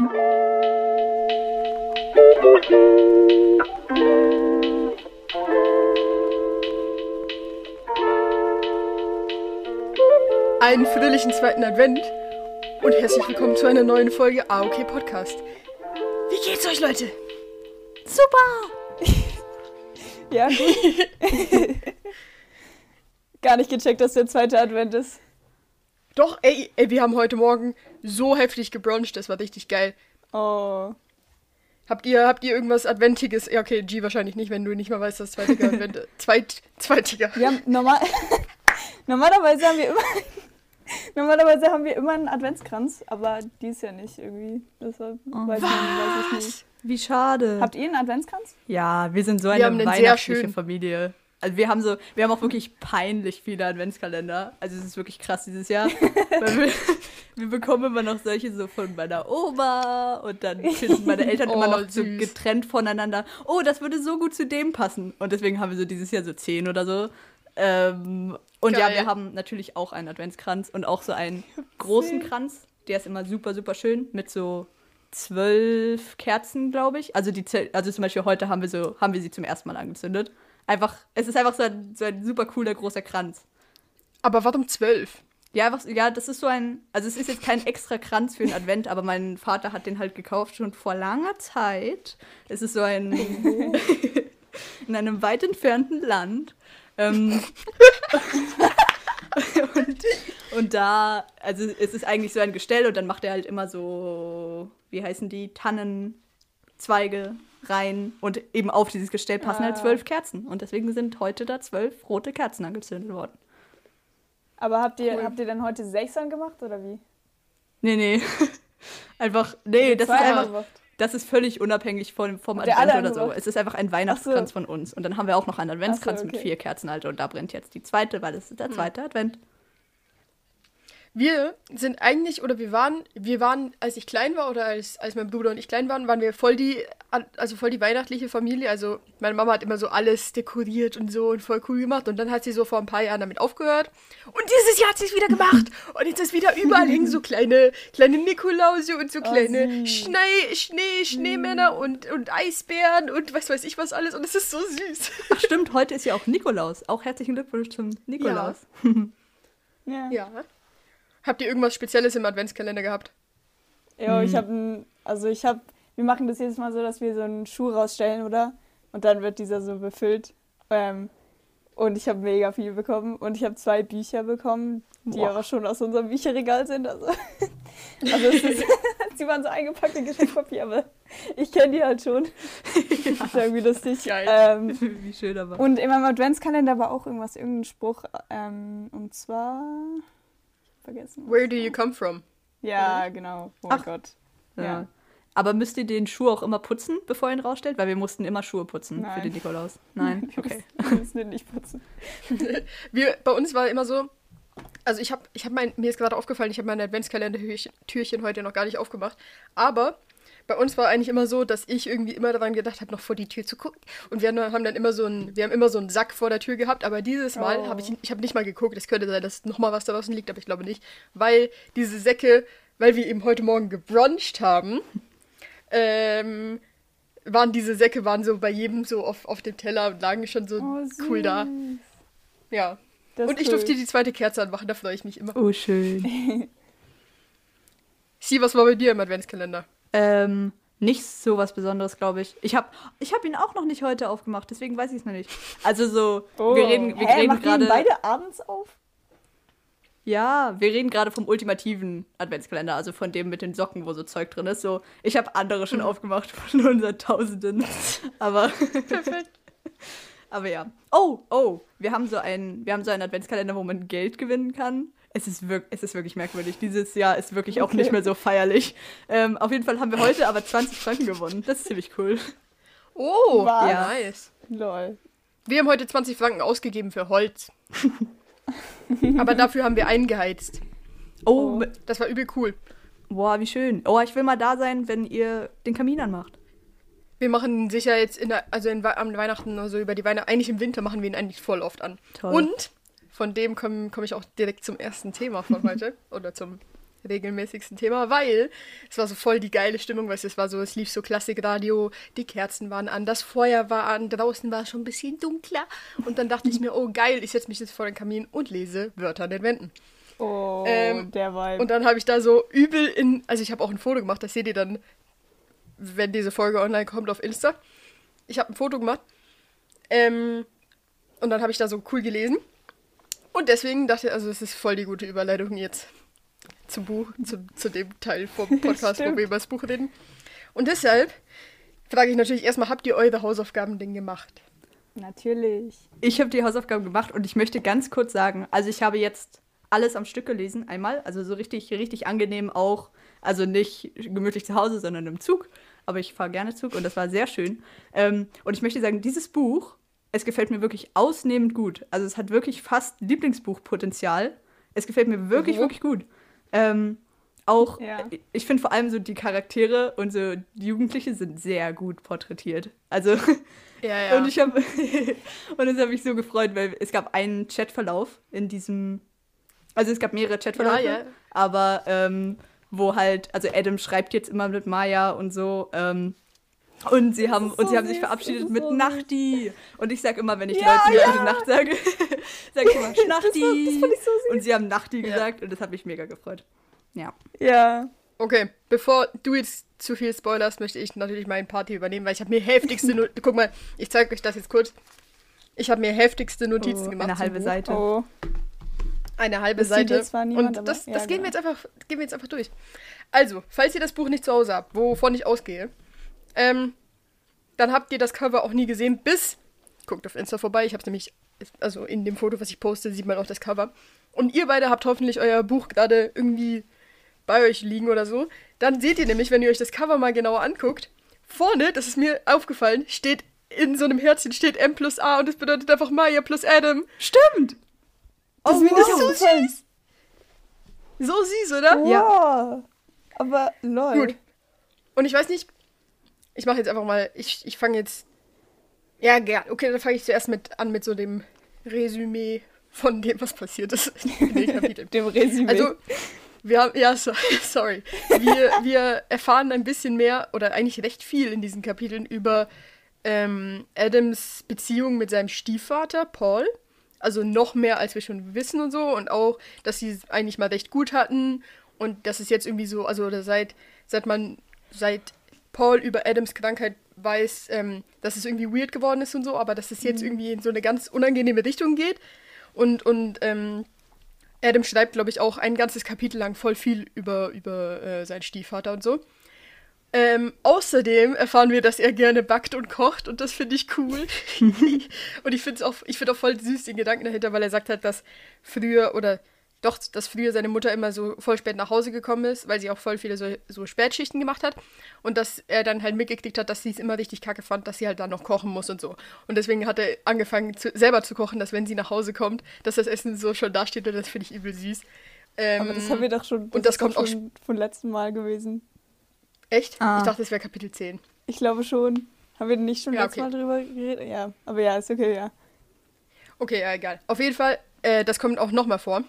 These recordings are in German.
Einen fröhlichen zweiten Advent und herzlich willkommen zu einer neuen Folge AOK Podcast. Wie geht's euch, Leute? Super! ja, gut. Gar nicht gecheckt, dass der zweite Advent ist. Doch, ey, ey, wir haben heute Morgen so heftig gebruncht, das war richtig geil. Oh. Habt ihr, habt ihr irgendwas Adventiges? Ja, okay, G wahrscheinlich nicht, wenn du nicht mal weißt, dass zweitiger Advent. Zweit, zweitiger. Wir haben normal. Normalerweise haben wir immer. Normalerweise haben wir immer einen Adventskranz, aber dies Jahr nicht irgendwie. Deshalb Oh, weiß, man, weiß ich nicht. Wie schade. Habt ihr einen Adventskranz? ja, wir sind so Wir eine haben einen sehr weihnachtliche schönen. Familie. Also wir haben so, wir haben auch wirklich peinlich viele Adventskalender. Also es ist wirklich krass dieses Jahr. wir, wir bekommen immer noch solche so von meiner Oma und dann finden meine Eltern Oh, immer noch so süß. getrennt voneinander. Oh, das würde so gut zu dem passen. Und deswegen haben wir so dieses Jahr so zehn oder so. Ähm, und ja, Geil. wir haben natürlich auch einen Adventskranz und auch so einen großen Kranz. Der ist immer super, super schön mit so zwölf Kerzen, glaube ich. Also die, also zum Beispiel heute haben wir so, haben wir sie zum ersten Mal angezündet. Einfach, es ist einfach so ein, so ein super cooler großer Kranz. Aber warum zwölf? Ja, einfach, ja, das ist so ein, also es ist jetzt kein extra Kranz für den Advent, aber mein Vater hat den halt gekauft schon vor langer Zeit. Es ist so ein, in einem weit entfernten Land. Ähm, und, und da, also es ist eigentlich so ein Gestell und dann macht er halt immer so, wie heißen die, Tannenzweige rein und eben auf dieses Gestell passen halt Ah. zwölf Kerzen. Und deswegen sind heute da zwölf rote Kerzen angezündet worden. Aber habt ihr, Cool. habt ihr dann heute Sechsern gemacht oder wie? Nee, nee. Einfach, nee, das ist einfach, gemacht. das ist völlig unabhängig vom, vom Advent oder so. Es ist einfach ein Weihnachtskranz von uns. Und dann haben wir auch noch einen Adventskranz so, mit okay. vier Kerzen, Alter. Und da brennt jetzt die zweite, weil es ist der zweite Advent. Wir sind eigentlich, oder wir waren, wir waren, als ich klein war oder als, als mein Bruder und ich klein waren, waren wir voll die, also voll die weihnachtliche Familie. Also meine Mama hat immer so alles dekoriert und so und voll cool gemacht. Und dann hat sie so vor ein paar Jahren damit aufgehört. Und dieses Jahr hat sie es wieder gemacht. Und jetzt ist wieder überall hängen so kleine, kleine Nikolause und so kleine süß. Schnee, Schnee, Schneemänner und, und Eisbären und was weiß ich was alles. Und es ist so süß. Ach stimmt, heute ist ja auch Nikolaus. Auch herzlichen Glückwunsch zum Nikolaus. Ja. Ja. Habt ihr irgendwas Spezielles im Adventskalender gehabt? Ja, ich habe also ich habe, wir machen das jedes Mal so, dass wir so einen Schuh rausstellen, oder? Und dann wird dieser so befüllt. Ähm, und ich habe mega viel bekommen und ich habe zwei Bücher bekommen, die Boah. aber schon aus unserem Bücherregal sind. Also, also es ist, sie waren so eingepackt in Geschenkpapier, aber ich kenne die halt schon. Das ist irgendwie lustig. Geil. Ähm, Wie schön aber. und in meinem Adventskalender war auch irgendwas, irgendein Spruch. Ähm, und zwar. Vergessen. Where do you come from? Ja, genau. Oh Ach. Gott. ja. ja. Aber müsst ihr den Schuh auch immer putzen, bevor ihr ihn rausstellt? Weil wir mussten immer Schuhe putzen für Nein. den Nikolaus. Nein, okay. Wir müssen den nicht putzen. Wir, bei uns war immer so, also ich habe, ich hab mein, mir ist gerade aufgefallen, ich habe mein Adventskalender-Türchen heute noch gar nicht aufgemacht, aber bei uns war eigentlich immer so, dass ich irgendwie immer daran gedacht habe, noch vor die Tür zu gucken. Und wir haben dann immer so einen, wir haben immer so einen Sack vor der Tür gehabt, aber dieses Mal Oh. habe ich, ich habe nicht mal geguckt. Es könnte sein, dass noch mal was da draußen liegt, aber ich glaube nicht, weil diese Säcke, weil wir eben heute Morgen gebruncht haben, ähm, waren diese Säcke waren so bei jedem so auf, auf dem Teller und lagen schon so Oh, cool da. Ja. Das Und ich cool. durfte die zweite Kerze anmachen, da freue ich mich immer. Oh, schön. Sie, was war bei dir im Adventskalender? Ähm, nicht so was Besonderes, glaube ich. Ich habe ich hab ihn auch noch nicht heute aufgemacht, deswegen weiß ich es noch nicht. Also so, Oh. wir reden, wir Hä, reden gerade. beide abends auf? Ja, wir reden gerade vom ultimativen Adventskalender, also von dem mit den Socken, wo so Zeug drin ist. So, ich habe andere schon aufgemacht von unseren Tausenden. Aber, Perfekt. aber ja. Oh, oh, wir haben so einen, wir haben so einen Adventskalender, wo man Geld gewinnen kann. Es ist, wirk es ist wirklich merkwürdig. Dieses Jahr ist wirklich auch Okay. nicht mehr so feierlich. Ähm, auf jeden Fall haben wir heute aber 20 Franken gewonnen. Das ist ziemlich cool. Oh, Was? ja, nice. Lol. Wir haben heute 20 Franken ausgegeben für Holz. Aber dafür haben wir eingeheizt. Oh, Oh. Das war übel cool. boah, wie schön. Oh, ich will mal da sein, wenn ihr den Kamin anmacht. Wir machen ihn sicher jetzt in der, also in, am Weihnachten, also über die Weihnachten, eigentlich im Winter machen wir ihn eigentlich voll oft an. Toll. Und von dem komme komm ich auch direkt zum ersten Thema von heute. oder zum regelmäßigsten Thema, weil es war so voll die geile Stimmung, du, es war so, es lief so Klassikradio, die Kerzen waren an, das Feuer war an, draußen war es schon ein bisschen dunkler und dann dachte ich mir, oh geil, ich setze mich jetzt vor den Kamin und lese Wörter an den Wänden. Oh, Ähm, der Vibe. Und dann habe ich da so übel in, also ich habe auch ein Foto gemacht, das seht ihr dann, wenn diese Folge online kommt auf Insta. Ich habe ein Foto gemacht. Ähm, und dann habe ich da so cool gelesen. Und deswegen dachte ich, also es ist voll die gute Überleitung jetzt zum Buch, zu, zu dem Teil vom Podcast, wo wir über das Buch reden. Und deshalb frage ich natürlich erstmal, habt ihr eure Hausaufgaben denn gemacht? Natürlich. Ich habe die Hausaufgaben gemacht und ich möchte ganz kurz sagen, also ich habe jetzt alles am Stück gelesen, einmal, also so richtig, richtig angenehm auch, also nicht gemütlich zu Hause, sondern im Zug, aber ich fahre gerne Zug und das war sehr schön. Ähm, und ich möchte sagen, dieses Buch, es gefällt mir wirklich ausnehmend gut. Also es hat wirklich fast Lieblingsbuchpotenzial. Es gefällt mir wirklich, Mhm. wirklich gut. Ähm, auch, Ja. äh, ich finde vor allem so die Charaktere und so die Jugendliche sind sehr gut porträtiert. Also Ja, und ich habe und das habe ich so gefreut, weil es gab einen Chatverlauf in diesem, also es gab mehrere Chatverläufe, Ja, ja. aber ähm, wo halt, also Adam schreibt jetzt immer mit Maya und so. Ähm, und sie haben und so sie haben sich verabschiedet mit so. Nachti. Und ich sag immer, wenn ich Ja, Leuten ja. gute Nacht sage, sage ich immer Das, war, Schnachti. das fand ich so süß. und sie haben Nachti Ja. gesagt und das hat mich mega gefreut. Ja. Ja. Okay, bevor du jetzt zu viel spoilerst, möchte ich natürlich meinen Party übernehmen, weil ich habe mir heftigste Not Guck mal, ich zeige euch das jetzt kurz. Ich habe mir heftigste Notizen Oh, gemacht. eine halbe. Seite. Oh. Eine halbe Das Seite. niemand, Und das, ja, das gehen wir genau. jetzt einfach, gehen wir jetzt einfach durch. Also, falls ihr das Buch nicht zu Hause habt, wovon ich ausgehe, ähm, dann habt ihr das Cover auch nie gesehen, bis. Guckt auf Insta vorbei, ich habe nämlich, also in dem Foto, was ich poste, sieht man auch das Cover. Und ihr beide habt hoffentlich euer Buch gerade irgendwie bei euch liegen oder so. Dann seht ihr nämlich, wenn ihr euch das Cover mal genauer anguckt, vorne, das ist mir aufgefallen, steht in so einem Herzchen steht M plus A und das bedeutet einfach Maya plus Adam. Stimmt! Das ist Oh, mir nicht wow. aufgefallen. So süß, oder? Ja. Aber lol. Gut. Und ich weiß nicht, ich mache jetzt einfach mal, ich, ich fange jetzt. Ja, gern. Okay, dann fange ich zuerst mit an mit so dem Resümee von dem, was passiert ist in den Kapiteln. Dem Resümee. Also, wir haben, ja, so, sorry. Wir, wir erfahren ein bisschen mehr oder eigentlich recht viel in diesen Kapiteln über ähm, Adams Beziehung mit seinem Stiefvater, Paul. Also noch mehr, als wir schon wissen und so. Und auch, dass sie es eigentlich mal recht gut hatten. Und dass es jetzt irgendwie so, also seit, seit man, seit Paul über Adams Krankheit weiß, ähm, dass es irgendwie weird geworden ist und so, aber dass es jetzt irgendwie in so eine ganz unangenehme Richtung geht. Und, und ähm, Adam schreibt, glaube ich, auch ein ganzes Kapitel lang voll viel über, über äh, seinen Stiefvater und so. Ähm, außerdem erfahren wir, dass er gerne backt und kocht und das finde ich cool. und ich finde es auch, ich finde auch voll süß den Gedanken dahinter, weil er sagt halt, dass früher oder doch, dass früher seine Mutter immer so voll spät nach Hause gekommen ist, weil sie auch voll viele so, so Spätschichten gemacht hat. Und dass er dann halt mitgekriegt hat, dass sie es immer richtig kacke fand, dass sie halt dann noch kochen muss und so. Und deswegen hat er angefangen, zu, selber zu kochen, dass wenn sie nach Hause kommt, dass das Essen so schon dasteht und das finde ich übel süß. Ähm, aber das haben wir doch schon. und das ist doch kommt auch schon von letztem Mal gewesen. Echt? Ah. Ich dachte, das wäre Kapitel 10. Ich glaube schon. Haben wir nicht schon Ja, letztes okay. Mal drüber geredet? Ja. Aber ja, ist okay, ja. Okay, ja, egal. Auf jeden Fall, äh, das kommt auch nochmal vor.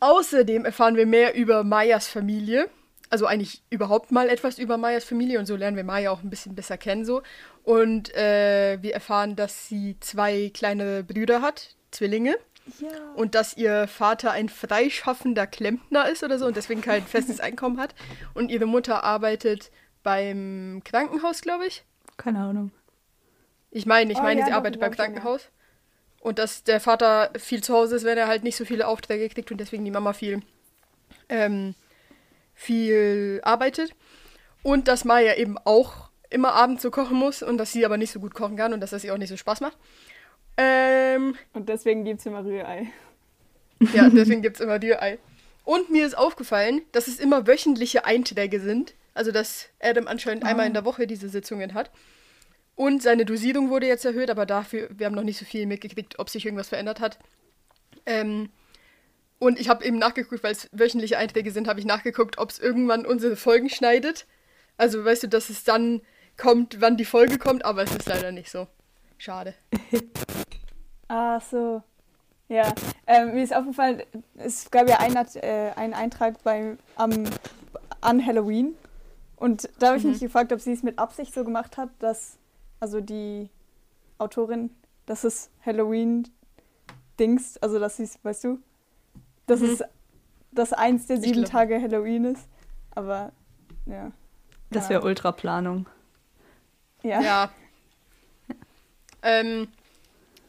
Außerdem erfahren wir mehr über Mayas Familie. Also eigentlich überhaupt mal etwas über Mayas Familie und so lernen wir Maya auch ein bisschen besser kennen so. Und äh, wir erfahren, dass sie zwei kleine Brüder hat, Zwillinge. Ja. Und dass ihr Vater ein freischaffender Klempner ist oder so und deswegen kein festes Einkommen hat. Und ihre Mutter arbeitet beim Krankenhaus, glaube ich. Keine Ahnung. Ich meine, ich Oh, meine, ja, sie arbeitet beim. Krankenhaus. Und dass der Vater viel zu Hause ist, wenn er halt nicht so viele Aufträge kriegt und deswegen die Mama viel, ähm, viel arbeitet. Und dass Maya eben auch immer abends so kochen muss und dass sie aber nicht so gut kochen kann und dass das ihr auch nicht so Spaß macht. Ähm, Und deswegen gibt es immer Rührei. ja, deswegen gibt es immer Rührei. Und mir ist aufgefallen, dass es immer wöchentliche Einträge sind. Also, dass Adam anscheinend einmal in der Woche diese Sitzungen hat. Und seine Dosierung wurde jetzt erhöht, aber dafür, wir haben noch nicht so viel mitgekriegt, ob sich irgendwas verändert hat. Ähm, und ich habe eben nachgeguckt, weil es wöchentliche Einträge sind, habe ich nachgeguckt, ob es irgendwann unsere Folgen schneidet. Also, weißt du, dass es dann kommt, wann die Folge kommt, aber es ist leider nicht so. Schade. Ah, so. Ja, ähm, mir ist aufgefallen, es gab ja einen, äh, einen Eintrag beim, am, an Halloween. Und da habe ich Mhm. mich gefragt, ob sie es mit Absicht so gemacht hat, dass, also die Autorin, dass es Halloween-Dings, also dass sie es, weißt du, dass Mhm. es dass eins der sieben Tage Halloween ist. Aber, ja. Das Ja. wäre Ultraplanung. Ja. Ja. ähm,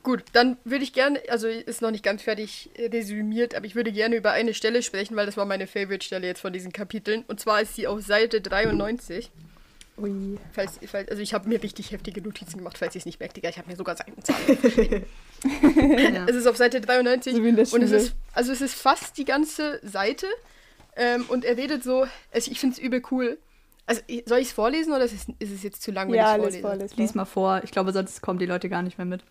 gut, dann würde ich gerne, also ist noch nicht ganz fertig resümiert, aber ich würde gerne über eine Stelle sprechen, weil das war meine Favorite-Stelle jetzt von diesen Kapiteln. Und zwar ist sie auf Seite 93. Ui. Falls, falls, also ich habe mir richtig heftige Notizen gemacht, falls ihr es nicht merkt, Digga. Ich habe mir sogar Seitenzahlen. Ja. Es ist auf Seite 93 So und es ist, also es ist fast die ganze Seite. Ähm, und er redet so, also ich finde es übel cool. Also soll ich es vorlesen oder ist es, ist es jetzt zu lang, wenn Ja, ich es vor, vorlese? Lies mal vor. Ich glaube, sonst kommen die Leute gar nicht mehr mit.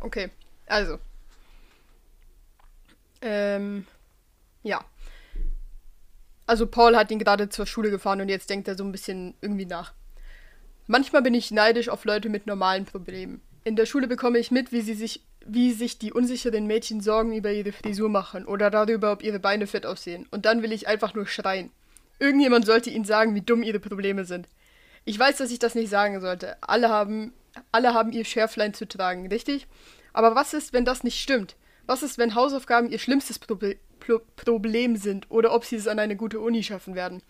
Okay, also. Ähm, ja. Also Paul hat ihn gerade zur Schule gefahren und jetzt denkt er so ein bisschen irgendwie nach. Manchmal bin ich neidisch auf Leute mit normalen Problemen. In der Schule bekomme ich mit, wie sie sich, wie sich die unsicheren Mädchen Sorgen über ihre Frisur machen oder darüber, ob ihre Beine fett aussehen. Und dann will ich einfach nur schreien. Irgendjemand sollte ihnen sagen, wie dumm ihre Probleme sind. Ich weiß, dass ich das nicht sagen sollte. Alle haben, alle haben ihr Schärflein zu tragen, richtig? Aber was ist, wenn das nicht stimmt? Was ist, wenn Hausaufgaben ihr schlimmstes Proble Pro Problem sind oder ob sie es an eine gute Uni schaffen werden?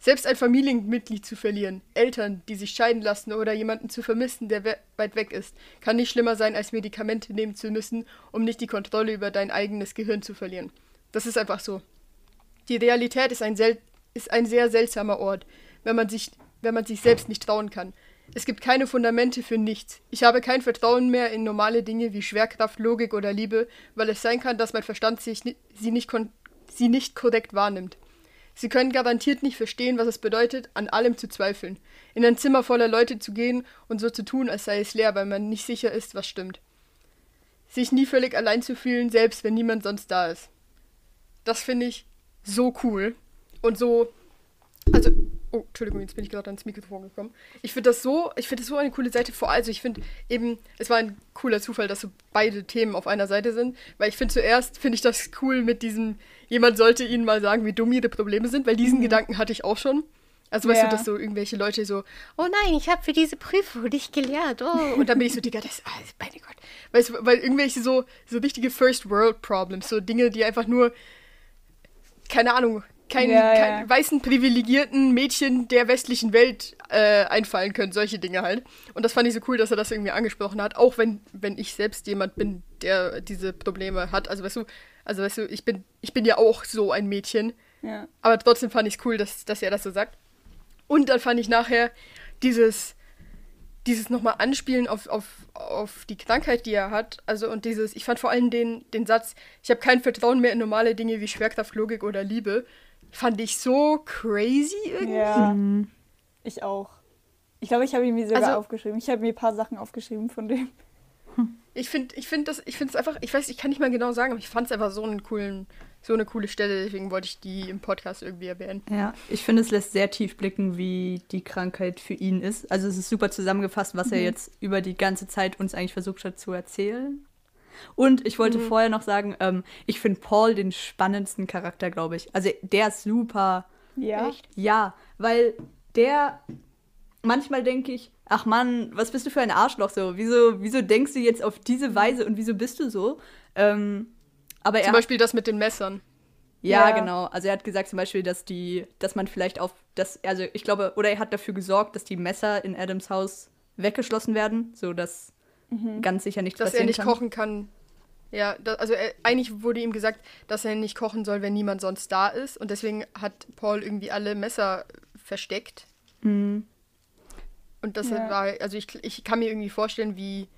Selbst ein Familienmitglied zu verlieren, Eltern, die sich scheiden lassen oder jemanden zu vermissen, der we weit weg ist, kann nicht schlimmer sein, als Medikamente nehmen zu müssen, um nicht die Kontrolle über dein eigenes Gehirn zu verlieren. Das ist einfach so. Die Realität ist ein, ist ein sehr seltsamer Ort, wenn man, sich, wenn man sich selbst nicht trauen kann. Es gibt keine Fundamente für nichts. Ich habe kein Vertrauen mehr in normale Dinge wie Schwerkraft, Logik oder Liebe, weil es sein kann, dass mein Verstand sich sie, nicht sie nicht korrekt wahrnimmt. Sie können garantiert nicht verstehen, was es bedeutet, an allem zu zweifeln, in ein Zimmer voller Leute zu gehen und so zu tun, als sei es leer, weil man nicht sicher ist, was stimmt. Sich nie völlig allein zu fühlen, selbst wenn niemand sonst da ist. Das finde ich so cool und so. Also, oh, Entschuldigung, jetzt bin ich gerade ans Mikrofon gekommen. Ich finde das so, ich finde das so eine coole Seite. Vor also ich finde eben, es war ein cooler Zufall, dass so beide Themen auf einer Seite sind, weil ich finde zuerst finde ich das cool mit diesem, jemand sollte ihnen mal sagen, wie dumm ihre Probleme sind, weil diesen Gedanken hatte ich auch schon. Also weißt Ja. du, dass so irgendwelche Leute so, oh nein, ich habe für diese Prüfung nicht gelernt. Oh. Und dann bin ich so, Digga, das, ah, meine Gott. Weißt du, weil irgendwelche so, so richtige First World Problems, so Dinge, die einfach nur, keine Ahnung, kein, Ja, kein ja. weißen privilegierten Mädchen der westlichen Welt äh, einfallen können, solche Dinge halt. Und das fand ich so cool, dass er das irgendwie angesprochen hat, auch wenn, wenn ich selbst jemand bin, der diese Probleme hat. Also weißt du, also weißt du, ich bin, ich bin ja auch so ein Mädchen. Ja. Aber trotzdem fand ich es cool, dass, dass er das so sagt. Und dann fand ich nachher dieses, dieses nochmal Anspielen auf, auf, auf die Krankheit, die er hat. Also und dieses, ich fand vor allem den, den Satz, ich habe kein Vertrauen mehr in normale Dinge wie Schwerkraft, Logik oder Liebe. Fand ich so crazy irgendwie. Ja, ich auch. Ich glaube, ich habe ihn mir sogar Also- aufgeschrieben. Ich habe mir ein paar Sachen aufgeschrieben von dem. Ich finde ich find das, ich finde es einfach, ich weiß, ich kann nicht mal genau sagen, aber ich fand es einfach so einen coolen, so eine coole Stelle, deswegen wollte ich die im Podcast irgendwie erwähnen. Ja, ich finde, es lässt sehr tief blicken, wie die Krankheit für ihn ist. Also es ist super zusammengefasst, was er jetzt über die ganze Zeit uns eigentlich versucht hat zu erzählen. Und ich wollte vorher noch sagen, ähm, ich finde Paul den spannendsten Charakter, glaube ich. Also der ist super. Ja. Echt? Ja, weil der manchmal denke ich, ach Mann, was bist du für ein Arschloch so? Wieso, wieso denkst du jetzt auf diese Weise und wieso bist du so? Ähm, aber Zum er Beispiel das mit den Messern. ja, Ja. genau. Also er hat gesagt zum Beispiel, dass die, dass man vielleicht auf das, also ich glaube, oder er hat dafür gesorgt, dass die Messer in Adams Haus weggeschlossen werden, so dass ganz sicher nichts dass er passieren nicht kann. kochen kann. Ja, da, also er, eigentlich wurde ihm gesagt, dass er nicht kochen soll, wenn niemand sonst da ist. Und deswegen hat Paul irgendwie alle Messer versteckt. Mhm. Und das Ja. war, also ich, ich kann mir irgendwie vorstellen, wie,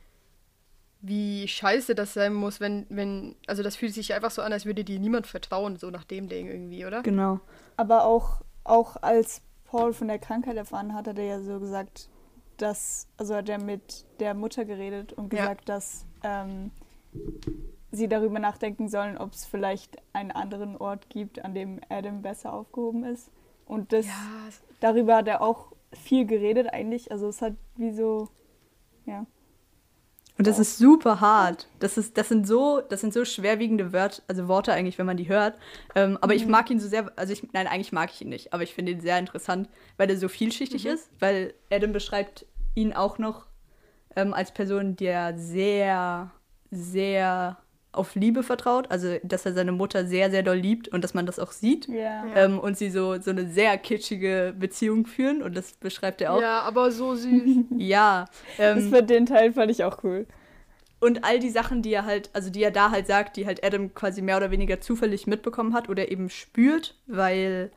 wie scheiße das sein muss, wenn, wenn, also das fühlt sich einfach so an, als würde dir niemand vertrauen, so nach dem Ding irgendwie, oder? Genau. Aber auch, auch als Paul von der Krankheit erfahren hat, hat er ja so gesagt, dass, also hat er mit der Mutter geredet und Ja. gesagt, dass ähm, sie darüber nachdenken sollen, ob es vielleicht einen anderen Ort gibt, an dem Adam besser aufgehoben ist. Und das, darüber hat er auch viel geredet eigentlich. Also es hat wie so, ja. Und das ist super hart. Das, ist, das, sind so, das sind so schwerwiegende Wörter, also Worte eigentlich, wenn man die hört. Ähm, aber mhm. ich mag ihn so sehr, also ich, nein, eigentlich mag ich ihn nicht, aber ich finde ihn sehr interessant, weil er so vielschichtig mhm. ist, weil Adam beschreibt ihn auch noch ähm, als Person, der sehr, sehr auf Liebe vertraut, also dass er seine Mutter sehr, sehr doll liebt und dass man das auch sieht. Ja. Ähm, und sie so, so eine sehr kitschige Beziehung führen und das beschreibt er auch. Ja, aber so süß. ja. Ähm, das für den Teil fand ich auch cool. Und all die Sachen, die er halt, also die er da halt sagt, die halt Adam quasi mehr oder weniger zufällig mitbekommen hat oder eben spürt, weil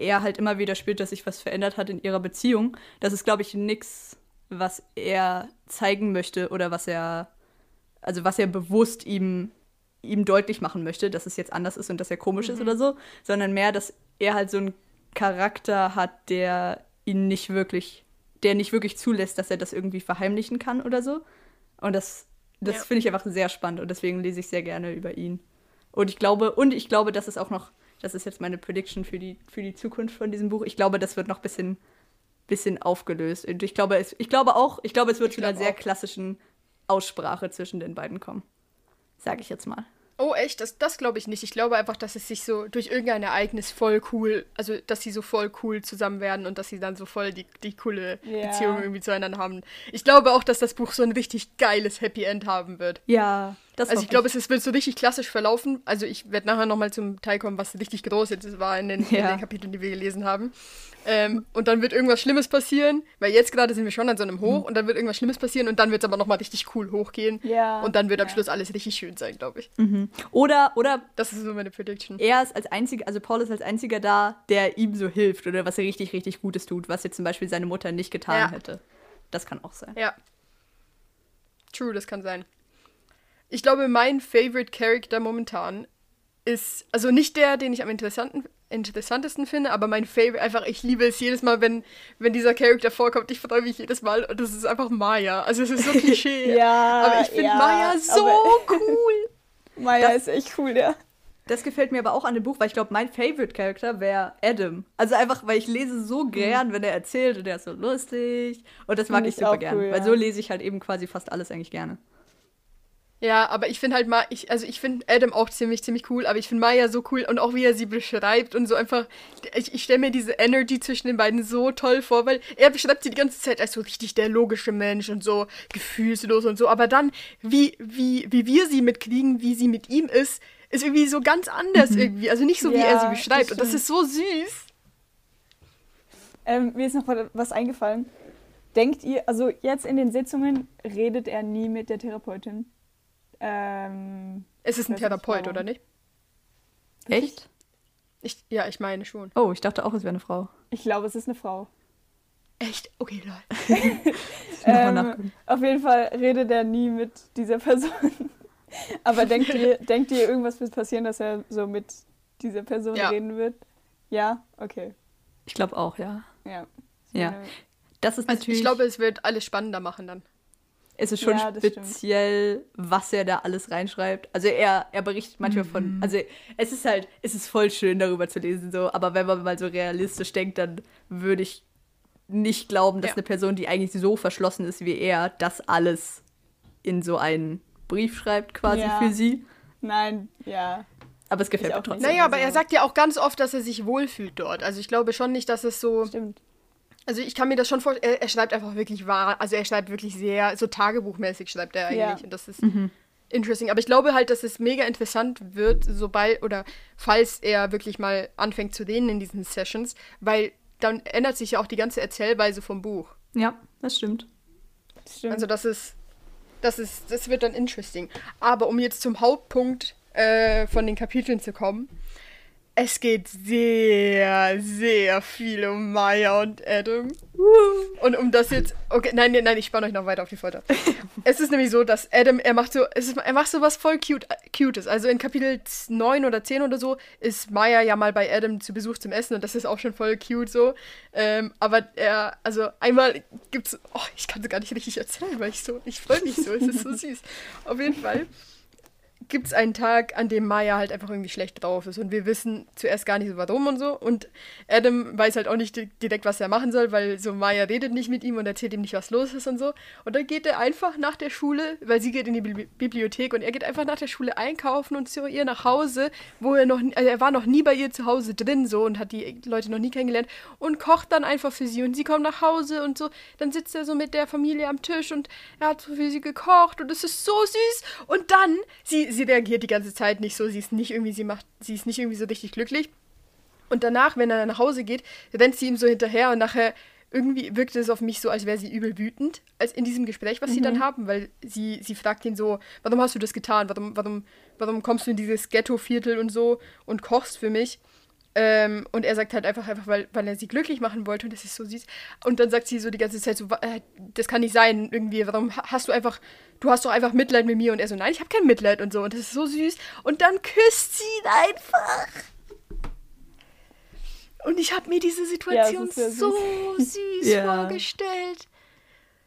er halt immer wieder spürt, dass sich was verändert hat in ihrer Beziehung. Das ist, glaube ich, nichts, was er zeigen möchte oder was er also was er bewusst ihm, ihm deutlich machen möchte, dass es jetzt anders ist und dass er komisch mhm. ist oder so, sondern mehr, dass er halt so einen Charakter hat, der ihn nicht wirklich, der nicht wirklich zulässt, dass er das irgendwie verheimlichen kann oder so. Und das, das ja. finde ich einfach sehr spannend und deswegen lese ich sehr gerne über ihn. Und ich glaube, und ich glaube, das ist auch noch, das ist jetzt meine Prediction für die, für die Zukunft von diesem Buch. Ich glaube, das wird noch ein bisschen, bisschen aufgelöst. Und ich glaube, es, ich glaube auch, ich glaube, es wird ich zu einer sehr klassischen Aussprache zwischen den beiden kommen. Sage ich jetzt mal. Oh, echt? Das, das glaube ich nicht. Ich glaube einfach, dass es sich so durch irgendein Ereignis voll cool, also dass sie so voll cool zusammen werden und dass sie dann so voll die, die coole yeah. Beziehung irgendwie zueinander haben. Ich glaube auch, dass das Buch so ein richtig geiles Happy End haben wird. Ja, das Also ich glaube, es, wird so richtig klassisch verlaufen. Also ich werde nachher nochmal zum Teil kommen, was richtig groß jetzt war in den, ja. in den Kapiteln, die wir gelesen haben. Ähm, und dann wird irgendwas Schlimmes passieren, weil jetzt gerade sind wir schon an so einem Hoch mhm. und dann wird irgendwas Schlimmes passieren und dann wird es aber nochmal richtig cool hochgehen. Ja. Und dann wird am Schluss alles richtig schön sein, glaube ich. Mhm. Oder, oder. Das ist so meine Prediction. Er ist als einziger, also Paul ist als einziger da, der ihm so hilft oder was er richtig, richtig Gutes tut, was jetzt zum Beispiel seine Mutter nicht getan ja. hätte. Das kann auch sein. Ja. True, das kann sein. Ich glaube, mein Favorite Character momentan ist, also nicht der, den ich am interessanten, interessantesten finde, aber mein Favorite, einfach, ich liebe es jedes Mal, wenn, wenn dieser Charakter vorkommt. Ich freue mich jedes Mal und das ist einfach Maya. Also es ist so Klischee. ja, aber ich finde ja, Maya so cool. Maya das, ist echt cool, ja. Das gefällt mir aber auch an dem Buch, weil ich glaube, mein Favorite Character wäre Adam. Also einfach, weil ich lese so mhm. gern, mhm. wenn er erzählt und er ist so lustig. Und das mag ich, ich super gern. Cool, ja. Weil so lese ich halt eben quasi fast alles eigentlich gerne. Ja, aber ich finde halt mal, ich, also ich finde Adam auch ziemlich, ziemlich cool, aber ich finde Maya so cool und auch wie er sie beschreibt und so einfach, ich, ich stelle mir diese Energy zwischen den beiden so toll vor, weil er beschreibt sie die ganze Zeit als so richtig der logische Mensch und so gefühlslos und so, aber dann, wie, wie, wie wir sie mitkriegen, wie sie mit ihm ist, ist irgendwie so ganz anders mhm. irgendwie, also nicht so, wie ja, er sie beschreibt das und das ist so süß. Ähm, mir ist noch was eingefallen. Denkt ihr, also jetzt in den Sitzungen redet er nie mit der Therapeutin? Ähm, es ist ein Therapeut, oder nicht? Echt? Ich, ja, ich meine schon. Oh, ich dachte auch, es wäre eine Frau. Ich glaube, es ist eine Frau. Echt? Okay, lol. ähm, auf jeden Fall redet er nie mit dieser Person. Aber denkt ihr, denkt ihr, irgendwas wird passieren, dass er so mit dieser Person ja. reden wird? Ja? Okay. Ich glaube auch, ja. Ja. Ja. Das ist also Ich glaube, es wird alles spannender machen dann es ist schon ja, speziell, stimmt. was er da alles reinschreibt. Also er, er berichtet manchmal mhm. von, also es ist halt, es ist voll schön darüber zu lesen, so, aber wenn man mal so realistisch denkt, dann würde ich nicht glauben, dass ja. eine Person, die eigentlich so verschlossen ist wie er, das alles in so einen Brief schreibt, quasi ja. für sie. Nein, ja. Aber es gefällt mir trotzdem. Naja, aber er sagt ja auch ganz oft, dass er sich wohlfühlt dort. Also ich glaube schon nicht, dass es so. Stimmt. Also ich kann mir das schon vorstellen, er, er, schreibt einfach wirklich wahr, also er schreibt wirklich sehr, so tagebuchmäßig schreibt er eigentlich. Ja. Und das ist mhm. interesting. Aber ich glaube halt, dass es mega interessant wird, sobald oder falls er wirklich mal anfängt zu reden in diesen Sessions, weil dann ändert sich ja auch die ganze Erzählweise vom Buch. Ja, das stimmt. Das stimmt. Also das ist, das ist, das wird dann interesting. Aber um jetzt zum Hauptpunkt äh, von den Kapiteln zu kommen, es geht sehr, sehr viel um Maya und Adam. Und um das jetzt. Okay, nein, nein, nein, ich spanne euch noch weiter auf die Folter. es ist nämlich so, dass Adam, er macht so, es ist, er macht so was voll cute, Cutes. Also in Kapitel 9 oder 10 oder so ist Maya ja mal bei Adam zu Besuch zum Essen und das ist auch schon voll cute so. Ähm, aber er, also einmal gibt's. Oh, ich kann es gar nicht richtig erzählen, weil ich so. Ich freue mich so, es ist so süß. Auf jeden Fall gibt es einen Tag, an dem Maya halt einfach irgendwie schlecht drauf ist. Und wir wissen zuerst gar nicht so warum und so. Und Adam weiß halt auch nicht direkt, was er machen soll, weil so Maya redet nicht mit ihm und erzählt ihm nicht, was los ist und so. Und dann geht er einfach nach der Schule, weil sie geht in die Bi Bibliothek und er geht einfach nach der Schule einkaufen und zu ihr nach Hause, wo er noch, also er war noch nie bei ihr zu Hause drin so und hat die Leute noch nie kennengelernt und kocht dann einfach für sie. Und sie kommt nach Hause und so. Dann sitzt er so mit der Familie am Tisch und er hat so für sie gekocht und es ist so süß. Und dann, sie, sie reagiert die ganze Zeit nicht so, sie ist nicht irgendwie, sie macht, sie ist nicht irgendwie so richtig glücklich. Und danach, wenn er nach Hause geht, rennt sie ihm so hinterher und nachher irgendwie wirkt es auf mich so, als wäre sie übel wütend, als in diesem Gespräch, was mhm. sie dann mhm. haben, weil sie, sie fragt ihn so, warum hast du das getan? Warum, warum, warum kommst du in dieses Ghetto-Viertel und so und kochst für mich? Ähm, und er sagt halt einfach, einfach weil, weil er sie glücklich machen wollte und das ist so süß. Und dann sagt sie so die ganze Zeit so, äh, das kann nicht sein, irgendwie, warum hast du einfach, du hast doch einfach Mitleid mit mir und er so, nein, ich habe kein Mitleid und so und das ist so süß. Und dann küsst sie ihn einfach. Und ich habe mir diese Situation ja, so süß, süß ja. vorgestellt.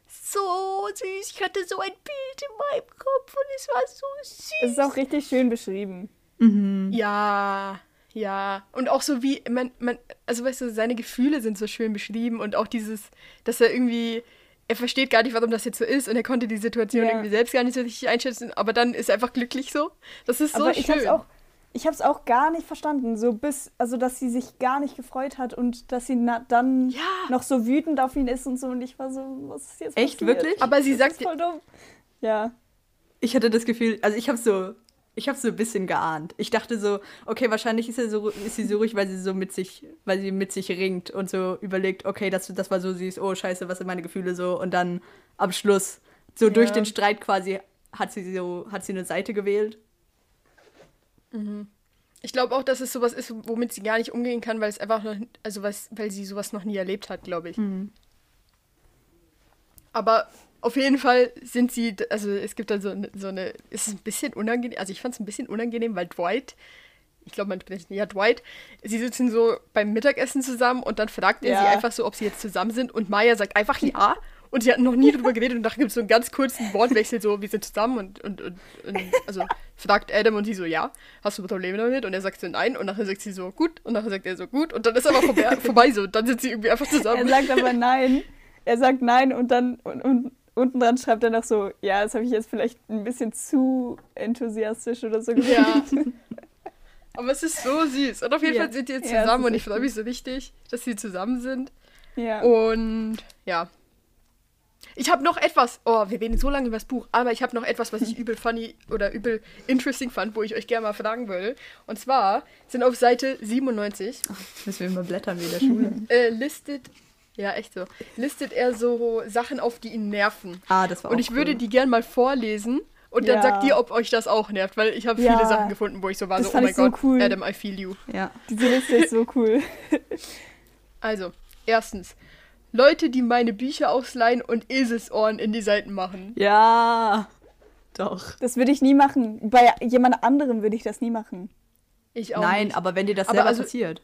So süß. Ich hatte so ein Bild in meinem Kopf und es war so süß. Es ist auch richtig schön beschrieben. Mhm. Ja. Ja, und auch so wie, man, man, also weißt du, seine Gefühle sind so schön beschrieben und auch dieses, dass er irgendwie, er versteht gar nicht, warum das jetzt so ist und er konnte die Situation ja. irgendwie selbst gar nicht so richtig einschätzen, aber dann ist er einfach glücklich so. Das ist so aber ich schön. Hab's auch, ich habe es auch gar nicht verstanden, so bis, also dass sie sich gar nicht gefreut hat und dass sie dann ja. noch so wütend auf ihn ist und so und ich war so, was ist jetzt Echt, passiert? wirklich? Aber sie das sagt... voll dumm. Ja. Ich hatte das Gefühl, also ich habe so ich habe so ein bisschen geahnt. Ich dachte so, okay, wahrscheinlich ist, so, ist sie so ruhig, weil sie so mit sich, weil sie mit sich ringt und so überlegt, okay, das, das war so süß, oh scheiße, was sind meine Gefühle so? Und dann am Schluss, so ja. durch den Streit quasi, hat sie so, hat sie eine Seite gewählt. Mhm. Ich glaube auch, dass es sowas ist, womit sie gar nicht umgehen kann, weil es einfach noch, also was, weil sie sowas noch nie erlebt hat, glaube ich. Mhm. Aber auf jeden Fall sind sie, also es gibt dann so, so eine, ist ein bisschen unangenehm, also ich fand es ein bisschen unangenehm, weil Dwight, ich glaube, man spricht nicht, ja, Dwight, sie sitzen so beim Mittagessen zusammen und dann fragt er ja. sie einfach so, ob sie jetzt zusammen sind und Maya sagt einfach ja und sie hatten noch nie drüber geredet und da gibt es so einen ganz kurzen Wortwechsel, so, wir sind zusammen und, und, und, und, also fragt Adam und sie so, ja, hast du Probleme damit? Und er sagt so, nein und nachher sagt sie so, gut und nachher sagt er so, gut und dann ist aber vorbei, vorbei so, dann sind sie irgendwie einfach zusammen. Er sagt aber nein, er sagt nein und dann, und, und unten dran schreibt er noch so, ja, das habe ich jetzt vielleicht ein bisschen zu enthusiastisch oder so gemacht. Ja. Aber es ist so süß. Und auf jeden ja. Fall sind die jetzt zusammen ja, und ich freue mich so richtig, dass sie zusammen sind. Ja. Und ja. Ich habe noch etwas, oh, wir reden so lange über das Buch, aber ich habe noch etwas, was ich übel funny oder übel interesting fand, wo ich euch gerne mal fragen will. Und zwar sind auf Seite 97. Ach, müssen wir mal blättern wie in der Schule. äh, listet ja, echt so. Listet er so Sachen auf, die ihn nerven. Ah, das war Und ich cool. würde die gern mal vorlesen. Und dann ja. sagt ihr, ob euch das auch nervt, weil ich habe ja. viele Sachen gefunden, wo ich so war, das so, oh mein Gott, so cool. Adam, I feel you. Ja. Diese Liste ist so cool. also, erstens, Leute, die meine Bücher ausleihen und Eselsohren in die Seiten machen. Ja, doch. Das würde ich nie machen. Bei jemand anderem würde ich das nie machen. Ich auch Nein, nicht. aber wenn dir das aber selber also, passiert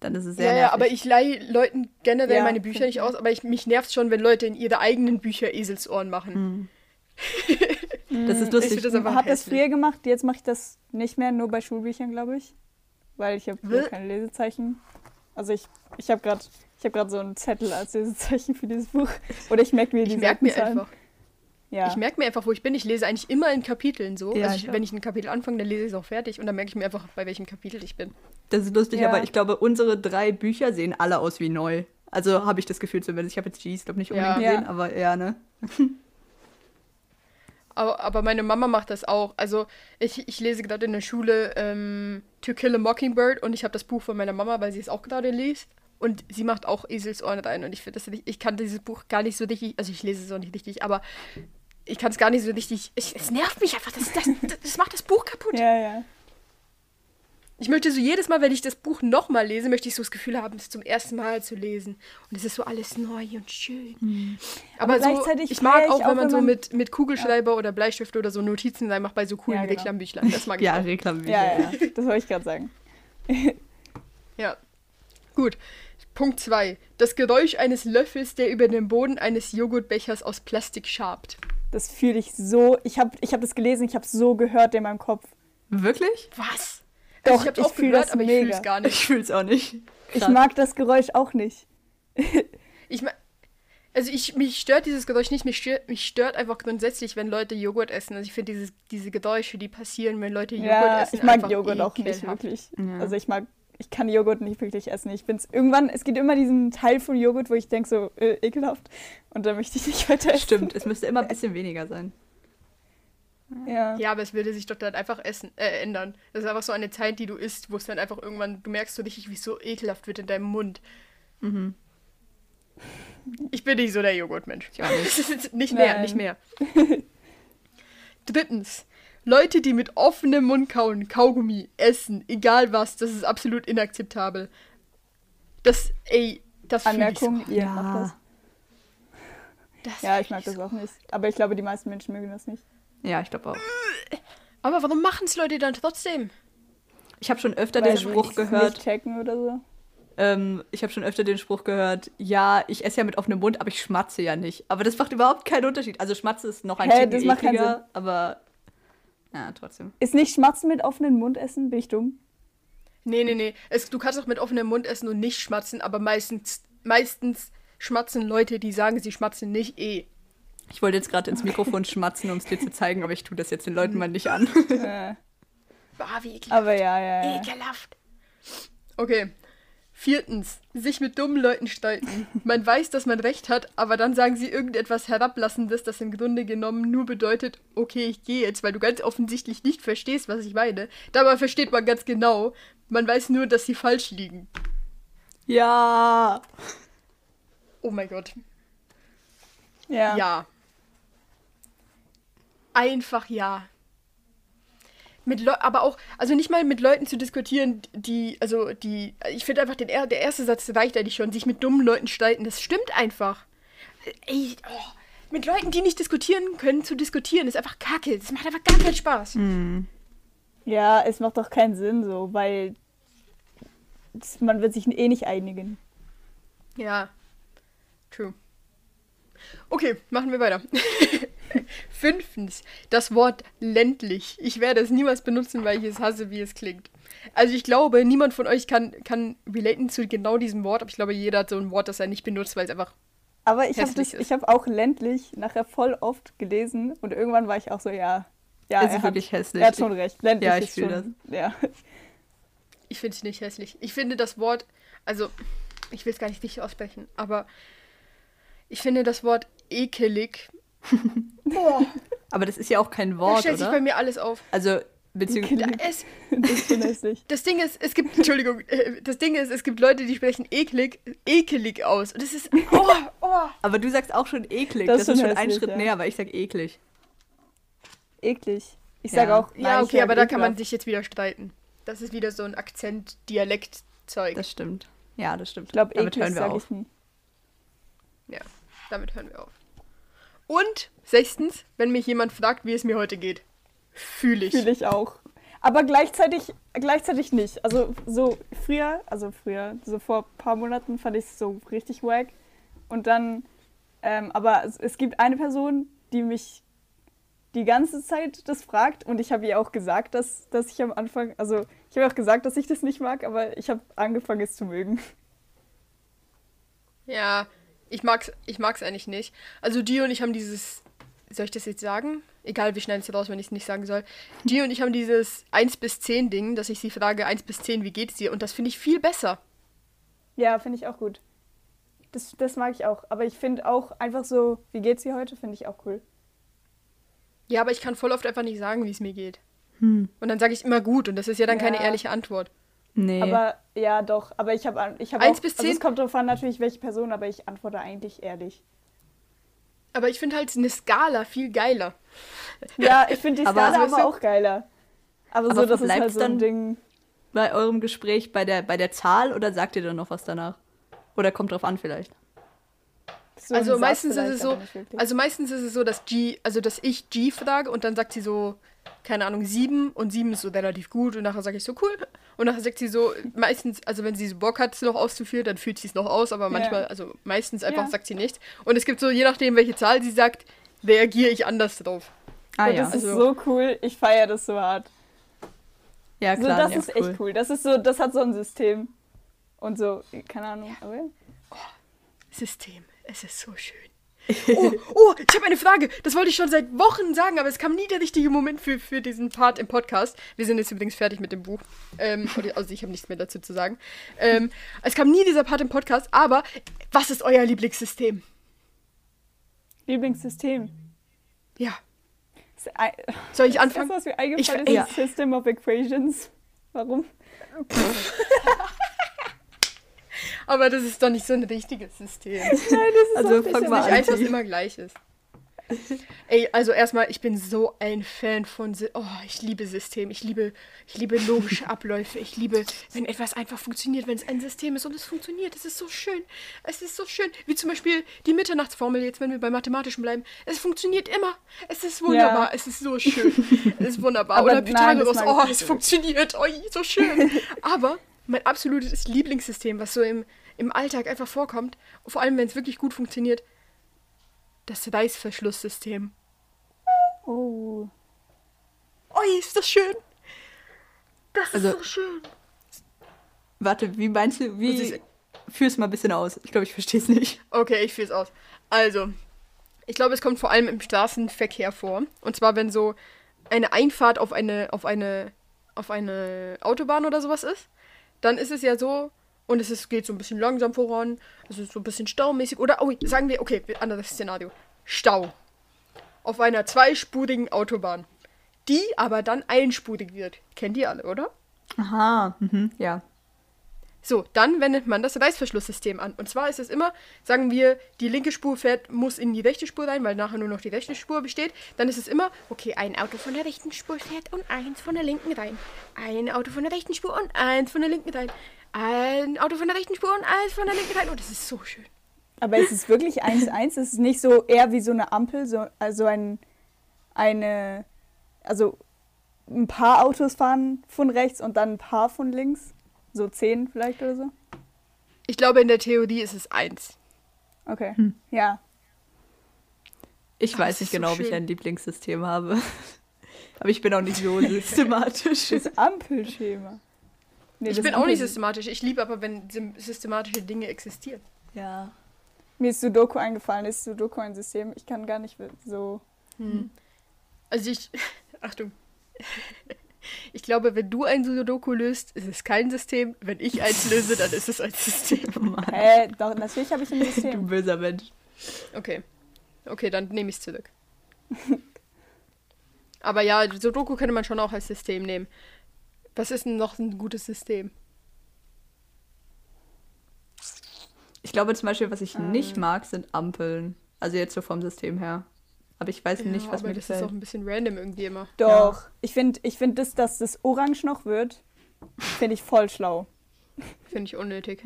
dann ist es sehr Ja, nervig. ja, aber ich leihe Leuten generell ja, meine Bücher nicht aus, aber ich, mich nervt schon, wenn Leute in ihre eigenen Bücher Eselsohren machen. Mhm. das ist lustig. Ich das habe das früher gemacht, jetzt mache ich das nicht mehr, nur bei Schulbüchern, glaube ich. Weil ich habe keine Lesezeichen. Also ich, ich habe gerade hab so einen Zettel als Lesezeichen für dieses Buch. Oder ich merke mir die Ich merke mir einfach. Ja. Ich merke mir einfach, wo ich bin. Ich lese eigentlich immer in Kapiteln so. Ja, also ich, wenn ich ein Kapitel anfange, dann lese ich es auch fertig und dann merke ich mir einfach, bei welchem Kapitel ich bin. Das ist lustig, ja. aber ich glaube, unsere drei Bücher sehen alle aus wie neu. Also habe ich das Gefühl zumindest. Ich habe jetzt G's, glaube nicht unbedingt gesehen, aber ja, ne? aber, aber meine Mama macht das auch. Also ich, ich lese gerade in der Schule ähm, To Kill a Mockingbird und ich habe das Buch von meiner Mama, weil sie es auch gerade liest. Und sie macht auch Eselsohren rein. Und ich finde das nicht, ich kann dieses Buch gar nicht so richtig, also ich lese es auch nicht richtig, aber ich kann es gar nicht so richtig. Ich, es nervt mich einfach. Das, das, das macht das Buch kaputt. Ja, ja. Ich möchte so jedes Mal, wenn ich das Buch nochmal lese, möchte ich so das Gefühl haben, es zum ersten Mal zu lesen. Und es ist so alles neu und schön. Mhm. Aber, Aber so, ich mag auch, wenn man, so mit, mit Kugelschreiber ja. oder Bleistift oder so Notizen macht bei so coolen ja, genau. Reklambüchlein. Das mag ich ja, auch. Reklambüchlein. Ja, ja, das wollte ich gerade sagen. ja. Gut. Punkt 2. Das Geräusch eines Löffels, der über den Boden eines Joghurtbechers aus Plastik schabt. Das fühle ich so. Ich habe ich hab das gelesen, ich habe es so gehört in meinem Kopf. Wirklich? Was? Doch, also ich hab's ich auch fühl gehört, das aber ich mega. fühl's gar nicht. Ich fühl's auch nicht. Ich Krass. mag das Geräusch auch nicht. Ich mein, also ich, mich stört dieses Geräusch nicht, mich stört, mich stört einfach grundsätzlich, wenn Leute Joghurt essen. Also ich finde dieses, diese Geräusche, die passieren, wenn Leute Joghurt Ja, essen, ich mag einfach Joghurt auch nicht wirklich. Ja. Also ich mag, ich kann Joghurt nicht wirklich essen. Ich bin's irgendwann, es gibt immer diesen Teil von Joghurt, wo ich denke so, äh, ekelhaft. Und da möchte ich nicht weiter essen. Stimmt, es müsste immer ein bisschen weniger sein. Ja. Ja, aber es würde sich doch dann einfach essen, äh, ändern. Das ist einfach so eine Zeit, die du isst, wo es dann einfach irgendwann, du merkst so richtig, wie es so ekelhaft wird in deinem Mund. Mhm. Ich bin nicht so der Joghurtmensch. Ich auch nicht. nicht mehr, Nein. nicht mehr. Drittens. Leute, die mit offenem Mund kauen, Kaugummi, essen, egal was, das ist absolut inakzeptabel. Das, ey, das fühl ich Anmerkung, so. ihr Ja. macht das. Das Ja, ich mag das so. auch nicht. Aber ich glaube, die meisten Menschen mögen das nicht. Ja, ich glaube auch. Aber warum machen es Leute dann trotzdem? Ich habe schon öfter Weil den Spruch gehört. Nicht checken oder so. Ähm, ich habe schon öfter den Spruch gehört, ja, ich esse ja mit offenem Mund, aber ich schmatze ja nicht. Aber das macht überhaupt keinen Unterschied. Also Schmatze ist noch ein Hä, Ticken das macht keinen ekliger, aber ja, trotzdem. Ist nicht Schmatzen mit offenem Mund essen? Bin ich dumm? Nee, nee, nee. Es, du kannst auch mit offenem Mund essen und nicht schmatzen, aber meistens, meistens schmatzen Leute, die sagen, sie schmatzen nicht eh. Ich wollte jetzt gerade ins Mikrofon schmatzen, um es dir zu zeigen, aber ich tue das jetzt den Leuten mal nicht an. äh, Boah, wie ekelhaft. aber ja, ja, ja. Ekelhaft. Okay. Viertens, sich mit dummen Leuten streiten. Man weiß, dass man recht hat, aber dann sagen sie irgendetwas Herablassendes, das im Grunde genommen nur bedeutet, okay, ich gehe jetzt, weil du ganz offensichtlich nicht verstehst, was ich meine. Dabei versteht man ganz genau. Man weiß nur, dass sie falsch liegen. ja. Oh mein Gott. Ja. Ja. Einfach ja. Mit Leu aber auch, also nicht mal mit Leuten zu diskutieren, die, also die, ich finde einfach, den, er- der erste Satz reicht eigentlich schon, sich mit dummen Leuten streiten, das stimmt einfach. Ey, oh, mit Leuten, die nicht diskutieren können, zu diskutieren, ist einfach kacke. Das macht einfach gar keinen Spaß. Ja, es macht doch keinen Sinn so, weil man wird sich eh nicht einigen. Ja. True. Okay, machen wir weiter. Fünftens, das Wort ländlich. Ich werde es niemals benutzen, weil ich es hasse, wie es klingt. Also ich glaube, niemand von euch kann, kann relaten zu genau diesem Wort, aber ich glaube, jeder hat so ein Wort, das er nicht benutzt, weil es einfach. Aber ich habe ist. hab auch ländlich nachher voll oft gelesen und irgendwann war ich auch so, ja, ja, Es er ist hat, wirklich hässlich. er hat schon recht. Ländlich Ja, ich ist fühl schon, ja. Ich finde es nicht hässlich. Ich finde das Wort, also, ich will es gar nicht richtig aussprechen, aber ich finde das Wort ekelig. Boah, Aber das ist ja auch kein da Wort, stellt sich bei oder? mir alles auf. Also, beziehungsweise. Da, Das ist hässlich. Das Ding ist, es gibt, Entschuldigung, äh, das Ding ist, es gibt Leute, die sprechen eklig, ekelig aus. Und das ist, oh, oh. Aber du sagst auch schon eklig. Das Das, ist schon hässlich, Schritt ja. näher, weil ich sag eklig. Eklig. Ich Ja. sage auch, Ja, nein, okay, ich aber da kann man sich jetzt wieder streiten. Das ist wieder so ein Akzent-Dialekt-Zeug. Das stimmt. Ja, das stimmt. Ich glaube, Damit eklig hören wir auf. Ja, damit hören wir auf. Und sechstens, wenn mich jemand fragt, wie es mir heute geht, fühle ich. Fühle ich auch. Aber gleichzeitig, gleichzeitig nicht. Also so früher, also früher, so vor ein paar Monaten fand ich es so richtig wack. Und dann, ähm, aber es, es gibt eine Person, die mich die ganze Zeit das fragt und ich habe ihr auch gesagt, dass, dass ich am Anfang, also ich habe auch gesagt, dass ich das nicht mag, aber ich habe angefangen es zu mögen. Ja, ich mag's, ich mag's eigentlich nicht. Also die und ich haben dieses, soll ich das jetzt sagen? Egal, wir schneiden es raus, wenn ich es nicht sagen soll. Die und ich haben dieses 1 bis 10 Ding, dass ich sie frage, 1 bis 10, wie geht's dir? Und das finde ich viel besser. Ja, finde ich auch gut. Das, das mag ich auch. Aber ich finde auch einfach so, wie geht's dir heute, finde ich auch cool. Ja, aber ich kann voll oft einfach nicht sagen, wie es mir geht. Hm. Und dann sage ich immer gut und das ist ja dann keine Ja. ehrliche Antwort. Nee. Aber ja, doch. Aber ich habe ich hab Eins auch, bis Also zehn? es kommt darauf an, natürlich, welche Person, aber ich antworte eigentlich ehrlich. Aber ich finde halt eine Skala viel geiler. Ja, ich finde die Aber- Skala weißt aber du- auch geiler. Aber, Aber so, das ist halt so ein dann- Ding. bei eurem Gespräch bei der, bei der Zahl oder sagt ihr dann noch was danach? Oder kommt drauf an vielleicht? So also meistens ist es so, aber also meistens ist es so, dass G, also dass ich G frage und dann sagt sie so, keine Ahnung, sieben und sieben ist so relativ gut und nachher sage ich so cool und nachher sagt sie so, meistens, also wenn sie so Bock hat, es noch auszuführen, dann führt sie es noch aus, aber manchmal, also meistens einfach Ja. sagt sie nichts. Und es gibt so, je nachdem, welche Zahl sie sagt, reagiere ich anders drauf. Ah und ja. das ist also- so cool. Ich feiere das so hart. ja, So, klar. das ja, ist echt cool. Das ist so, das hat so ein System. Und so, keine Ahnung. Aber ja. System, es ist so schön. Oh, oh, ich habe eine Frage. Das wollte ich schon seit Wochen sagen, aber es kam nie der richtige Moment für, für diesen Part im Podcast. Wir sind jetzt übrigens fertig mit dem Buch. Ähm, also ich habe nichts mehr dazu zu sagen. Ähm, es kam nie dieser Part im Podcast, aber was ist euer Lieblingssystem? Lieblingssystem. Ja. Das ei- Soll ich Das anfangen? was mir eingefallen Ich- ist, ist System of Equations. Warum? Aber das ist doch nicht so ein richtiges System. Nein, das ist Also, auch fang bisschen- mal nicht was immer gleich ist. Ey, also erstmal, ich bin so ein Fan von, oh, ich liebe System, ich liebe, ich liebe logische Abläufe, ich liebe, wenn etwas einfach funktioniert, wenn es ein System ist und es funktioniert, es ist so schön, es ist so schön, wie zum Beispiel die Mitternachtsformel, jetzt wenn wir bei Mathematischen bleiben, es funktioniert immer, es ist wunderbar, Ja. es ist so schön, es ist wunderbar, Aber oder Pythagoras, oh, nicht es funktioniert, oh, so schön, aber mein absolutes Lieblingssystem, was so im, im Alltag einfach vorkommt, vor allem wenn es wirklich gut funktioniert, das Reißverschlusssystem. Oh. Oi, ist das schön. Das ist Also- so schön. Warte, wie meinst du, wie. ist- Führ's mal ein bisschen aus. Ich glaube, ich verstehe es nicht. Okay, ich fühle es aus. Also, ich glaube, es kommt vor allem im Straßenverkehr vor. Und zwar, wenn so eine Einfahrt auf eine, auf eine, auf eine Autobahn oder sowas ist, dann ist es ja so, und es ist, geht so ein bisschen langsam voran, es ist so ein bisschen staumäßig. Oder, oh, sagen wir, okay, anderes Szenario. Stau. Auf einer zweispurigen Autobahn. Die aber dann einspurig wird. Kennt ihr alle, oder? Aha, mhm, ja. So, dann wendet man das Reißverschlusssystem an. Und zwar ist es immer, sagen wir, die linke Spur fährt, muss in die rechte Spur rein, weil nachher nur noch die rechte Spur besteht. Dann ist es immer, okay, ein Auto von der rechten Spur fährt und eins von der linken rein. Ein Auto von der rechten Spur und eins von der linken rein. Ein Auto von der rechten Spur und eins von der linken rein. Und das ist so schön. Aber es ist wirklich 1-1. Es ist nicht so eher wie so eine Ampel, so, also ein, eine, also ein paar Autos fahren von rechts und dann ein paar von links. So zehn vielleicht oder so. Ich glaube, in der Theorie ist es eins. Okay. Hm. Ja. Ich Ach, weiß nicht so genau, ob ich schön. ein Lieblingssystem habe. Aber ich bin auch nicht so systematisch. Das Ampelschema. Nee, Ich das bin auch nicht Ampel- systematisch. Ich liebe aber, wenn systematische Dinge existieren. ja. Mir ist Sudoku eingefallen. Ist Sudoku ein System? Ich kann gar nicht so. Hm. Also ich. Achtung. Ich glaube, wenn du ein Sudoku löst, ist es kein System. Wenn ich eins löse, dann ist es ein System. Hä? Doch, natürlich habe ich ein du System. böser Mensch. Okay. Okay, dann nehme ich es zurück. Aber ja, Sudoku könnte man schon auch als System nehmen. Was ist denn noch ein gutes System? Ich glaube zum Beispiel, was ich Ähm. nicht mag, sind Ampeln. Also jetzt so vom System her. Aber ich weiß nicht, Ja, was aber mir das gefällt. ist auch ein bisschen random irgendwie immer. Doch. Ich finde, ich find das, dass das orange noch wird, finde ich voll schlau. Finde ich unnötig.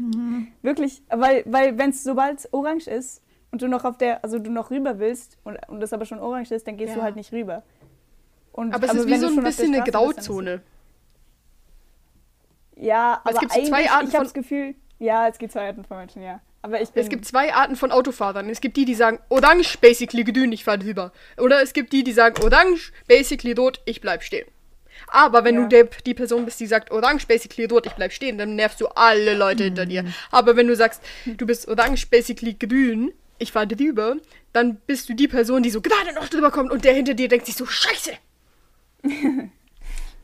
Wirklich, weil, weil wenn es sobald es orange ist und du noch auf der, also du noch rüber willst und, und das aber schon orange ist, dann gehst Ja. du halt nicht rüber. Und, Aber es ist wie so ein bisschen eine bist, Grauzone. es- Ja, Aber es aber gibt so zwei eigentlich, Arten ich habe von- das Gefühl, ja, es gibt zwei Arten von Menschen, ja. Aber ich bin, Es gibt zwei Arten von Autofahrern. Es gibt die, die sagen, orange, basically grün, ich fahre drüber. Oder es gibt die, die sagen, orange, basically rot, ich bleib stehen. Aber wenn Ja. du der, die Person bist, die sagt, orange, basically rot, ich bleib stehen, dann nervst du alle Leute hinter dir. Aber wenn du sagst, du bist orange, basically grün, ich fahre drüber, dann bist du die Person, die so gerade noch drüber kommt und der hinter dir denkt sich so, scheiße.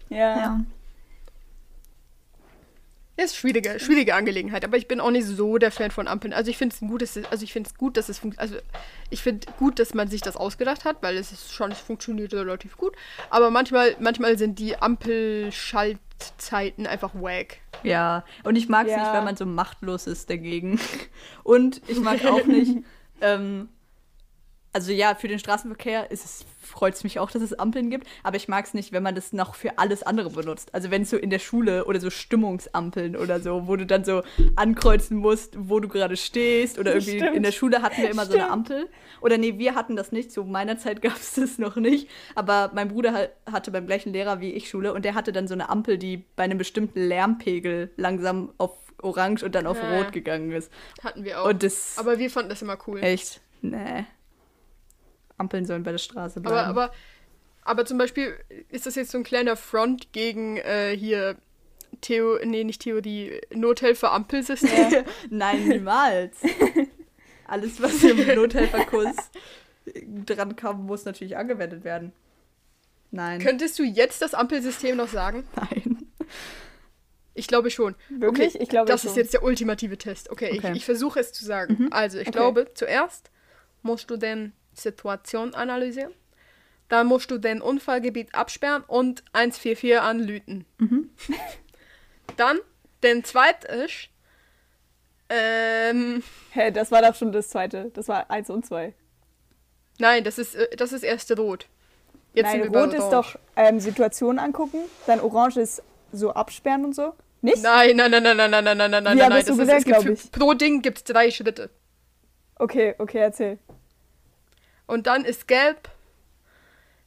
ja. ja. Das ist schwierige, schwierige Angelegenheit, aber ich bin auch nicht so der Fan von Ampeln. Also ich finde es ein gutes, also ich finde es gut, dass es also ich finde gut, dass man sich das ausgedacht hat, weil es ist schon, es funktioniert relativ gut. Aber manchmal, manchmal sind die Ampelschaltzeiten einfach wack. Ja, und ich mag es Ja. nicht, wenn man so machtlos ist dagegen. Und ich mag auch nicht, ähm, also ja, für den Straßenverkehr ist es, freut es mich auch, dass es Ampeln gibt, aber ich mag es nicht, wenn man das noch für alles andere benutzt. Also wenn es so in der Schule oder so Stimmungsampeln oder so, wo du dann so ankreuzen musst, wo du gerade stehst oder irgendwie Stimmt. in der Schule hatten wir immer so eine Stimmt. Ampel. Oder nee, wir hatten das nicht, zu meiner Zeit gab es das noch nicht, aber mein Bruder ha- hatte beim gleichen Lehrer wie ich Schule und der hatte dann so eine Ampel, die bei einem bestimmten Lärmpegel langsam auf orange und dann auf Ja. rot gegangen ist. Hatten wir auch. Und das aber wir fanden das immer cool. echt, nee. Ampeln sollen bei der Straße Aber, bleiben. aber, aber zum Beispiel ist das jetzt so ein kleiner Front gegen äh, hier Theo, nee, nicht Theorie, Nothelfer-Ampelsystem. Nein, niemals. Alles, was im Nothelferkurs dran kam, muss natürlich angewendet werden. Nein. Könntest du jetzt das Ampelsystem noch sagen? Nein. Ich glaube schon. Wirklich? Okay, Ich glaube das schon. ist jetzt der ultimative Test. Okay, Okay. Ich, ich versuche es zu sagen. Also, ich Okay. glaube, zuerst musst du den Situation analysieren. Dann musst du den Unfallgebiet absperren und 144 anlüten. Dann, den zweiten ist, ähm, Hä, das war doch schon das zweite. Das war eins und zwei. nein, das ist, äh, das ist erst rot. Jetzt Nein, rot ist doch ähm, Situation angucken, dann orange ist so absperren und so. Nicht? Nein, nein, nein, nein, nein, nein, nein, nein, nein, nein, Wie nein. hattest du das ist, gesagt, es gibt glaub für, ich? pro Ding gibt es drei Schritte. Okay, okay, erzähl. Und dann ist gelb.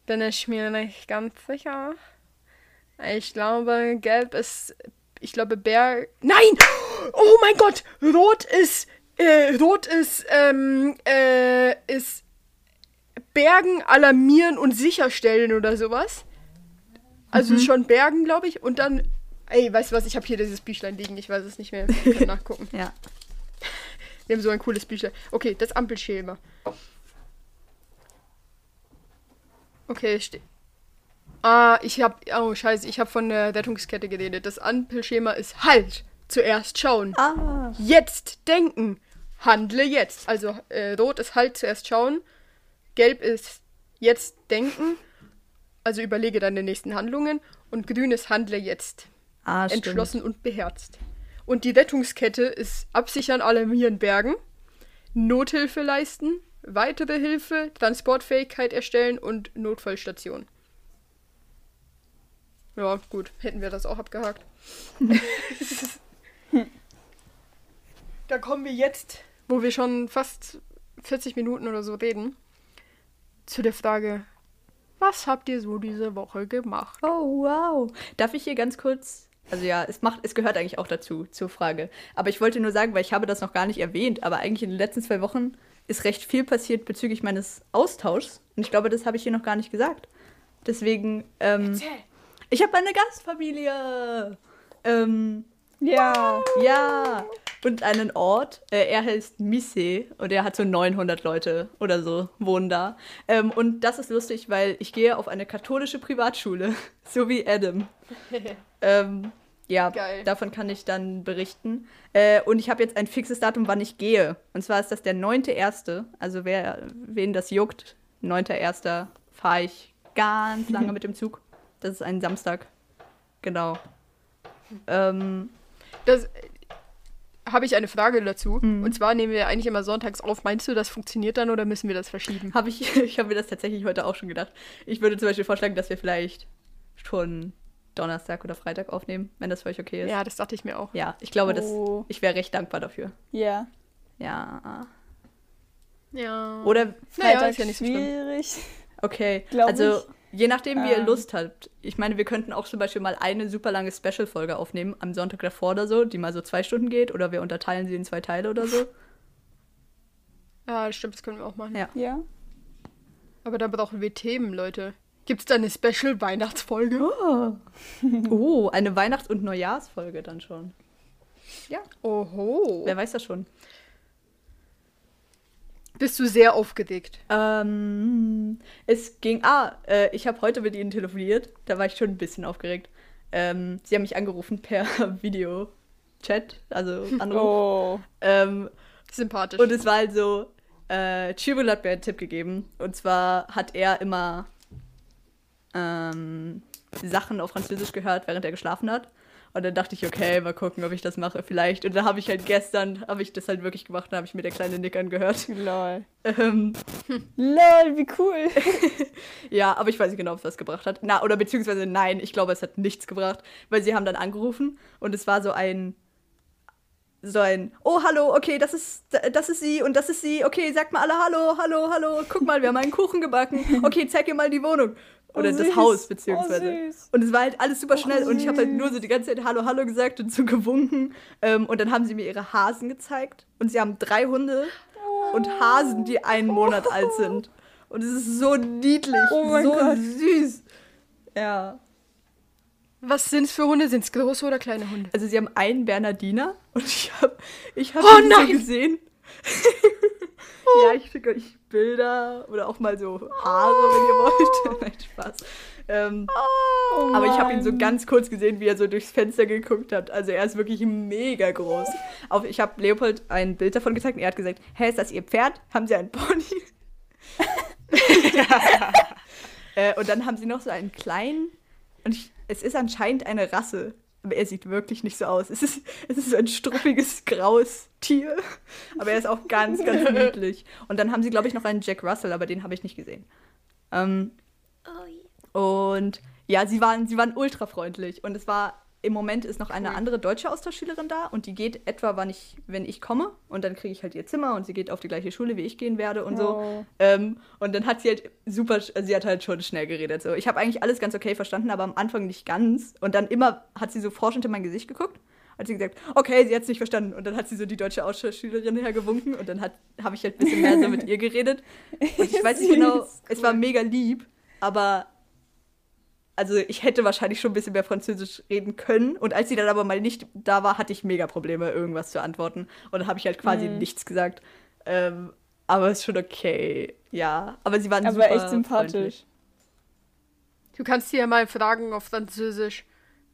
Bin ich mir nicht ganz sicher. Ich glaube, gelb ist. Ich glaube, Bär. Nein! Oh mein Gott! Rot ist. Äh, rot ist. Ähm, äh, ist. Bergen, alarmieren und sicherstellen oder sowas. Also ist schon Bergen, glaube ich. Und dann. Ey, weißt du was? Ich habe hier dieses Büchlein liegen. Ich weiß es nicht mehr. Wir können nachgucken. Ja. Wir haben so ein cooles Büchlein. Okay, das Ampelschema. Okay, ste Ah, ich hab. Oh, scheiße, ich habe von der Rettungskette geredet. Das Ampelschema ist halt. Zuerst schauen. Ah. Jetzt denken. Handle jetzt. Also äh, rot ist halt zuerst schauen. Gelb ist jetzt denken. Also überlege deine nächsten Handlungen. Und grün ist handle jetzt Ah, stimmt. entschlossen und beherzt. Und die Rettungskette ist absichern, alarmieren, bergen, Nothilfe leisten, weitere Hilfe, Transportfähigkeit erstellen und Notfallstation. Ja, gut, hätten wir das auch abgehakt. da kommen wir jetzt, wo wir schon fast 40 Minuten oder so reden, zu der Frage, was habt ihr so diese Woche gemacht? Oh, wow. Darf ich hier ganz kurz. Also ja, es macht, es gehört eigentlich auch dazu, zur Frage. Aber ich wollte nur sagen, weil ich habe das noch gar nicht erwähnt, aber eigentlich in den letzten zwei Wochen ist recht viel passiert bezüglich meines Austauschs. Und ich glaube, das habe ich hier noch gar nicht gesagt. Deswegen, ähm, ich habe eine Gastfamilie. Ähm, Ja. ja, und einen Ort. Äh, er heißt Misse und er hat so 900 Leute oder so wohnen da. Ähm, und das ist lustig, weil ich gehe auf eine katholische Privatschule, so wie Adam. ähm, ja, Geil. davon kann ich dann berichten. Äh, und ich habe jetzt ein fixes Datum, wann ich gehe. Und zwar ist das der 9.1. Also wer, wen das juckt, 9.1. fahre ich ganz lange mit dem Zug. Das ist ein Samstag. Genau. Ähm, Das habe ich eine Frage dazu. Mhm. Und zwar nehmen wir eigentlich immer sonntags auf. Meinst du, das funktioniert dann oder müssen wir das verschieben? Habe ich, ich habe mir das tatsächlich heute auch schon gedacht. Ich würde zum Beispiel vorschlagen, dass wir vielleicht schon Donnerstag oder Freitag aufnehmen, wenn das für euch okay ist. Ja, das dachte ich mir auch. Ja, ich glaube, das, Oh. ich wäre recht dankbar dafür. Ja. Ja. Ja. Oder, Naja, Freitag ist ja nicht so schlimm. schwierig. okay, Glaub also je nachdem, wie ihr Ähm. Lust habt. Ich meine, wir könnten auch zum Beispiel mal eine super lange Special-Folge aufnehmen, am Sonntag davor oder so, die mal so zwei Stunden geht, oder wir unterteilen sie in zwei Teile oder so. Ja, das stimmt, das können wir auch machen. Ja. Ja. Aber da brauchen wir Themen, Leute. Gibt es da eine Special-Weihnachtsfolge? Oh. oh, eine Weihnachts- und Neujahrsfolge dann schon. Ja, Oho. wer weiß das schon. Bist du sehr aufgedeckt? Ähm, es ging. Ah, äh, ich habe heute mit ihnen telefoniert. Da war ich schon ein bisschen aufgeregt. Ähm, sie haben mich angerufen per Video-Chat, also Anruf. Oh. Ähm, Sympathisch. und es war halt so, äh, Chibul hat mir einen Tipp gegeben. Und zwar hat er immer ähm, Sachen auf Französisch gehört, während er geschlafen hat. Und dann dachte ich, okay, mal gucken, ob ich das mache vielleicht. Und dann habe ich halt gestern, habe ich das halt wirklich gemacht, da habe ich mir der kleine Nick angehört. Lol. Ähm, Lol, wie cool. Ja, aber ich weiß nicht genau, ob es was gebracht hat. Na, oder beziehungsweise nein, ich glaube, es hat nichts gebracht, weil sie haben dann angerufen und es war so ein so ein Oh, hallo, okay, das ist das ist sie und das ist sie. Okay, sagt mal alle hallo, hallo, hallo. Guck mal, wir haben einen Kuchen gebacken. Okay, zeig ihr mal die Wohnung oder Oh, das. Haus Oh, beziehungsweise. süß. und es war halt alles super Oh, schnell und ich habe halt nur so die ganze Zeit hallo, hallo gesagt und so gewunken ähm, und dann haben sie mir ihre Hasen gezeigt und sie haben drei Hunde und Hasen, die einen Monat alt sind. Und es ist so niedlich, Oh mein so Gott. süß. Ja. Was sind es für Hunde? Sind es große oder kleine Hunde? Also sie haben einen Bernardiner und ich habe ich hab Oh ihn so gesehen. ja, ich schicke euch Bilder oder auch mal so Haare, wenn ihr wollt. Nein, Spaß. Ähm, Oh aber ich habe ihn so ganz kurz gesehen, wie er so durchs Fenster geguckt hat. Also er ist wirklich mega groß. Auf, ich habe Leopold ein Bild davon gezeigt und er hat gesagt, hä, ist das Ihr Pferd? Haben Sie einen Pony? äh, und dann haben sie noch so einen kleinen und ich, es ist anscheinend eine Rasse. Aber er sieht wirklich nicht so aus. Es ist, es ist so ein struppiges, graues Tier. Aber er ist auch ganz, ganz niedlich. Und dann haben sie, glaube ich, noch einen Jack Russell, aber den habe ich nicht gesehen. Ähm, und ja, sie waren, sie waren ultra freundlich. Und es war, im Moment ist noch eine Cool. andere deutsche Austauschschülerin da und die geht etwa, wann ich, wenn ich komme. Und dann kriege ich halt ihr Zimmer und sie geht auf die gleiche Schule, wie ich gehen werde und so. Oh. Ähm, und dann hat sie halt super, sie hat halt schon schnell geredet. So. Ich habe eigentlich alles ganz okay verstanden, aber am Anfang nicht ganz. Und dann immer hat sie so forschend in mein Gesicht geguckt. Hat sie gesagt, okay, sie hat es nicht verstanden. Und dann hat sie so die deutsche Austauschschülerin hergewunken und dann habe ich halt ein bisschen mehr so mit ihr geredet. Und ich weiß nicht genau, es war mega lieb, aber also ich hätte wahrscheinlich schon ein bisschen mehr Französisch reden können. Und als sie dann aber mal nicht da war, hatte ich mega Probleme, irgendwas zu antworten. Und dann habe ich halt quasi Mhm. nichts gesagt. Ähm, aber ist schon okay. Ja, aber sie waren Aber super echt sympathisch. freundlich. Du kannst sie ja mal fragen auf Französisch.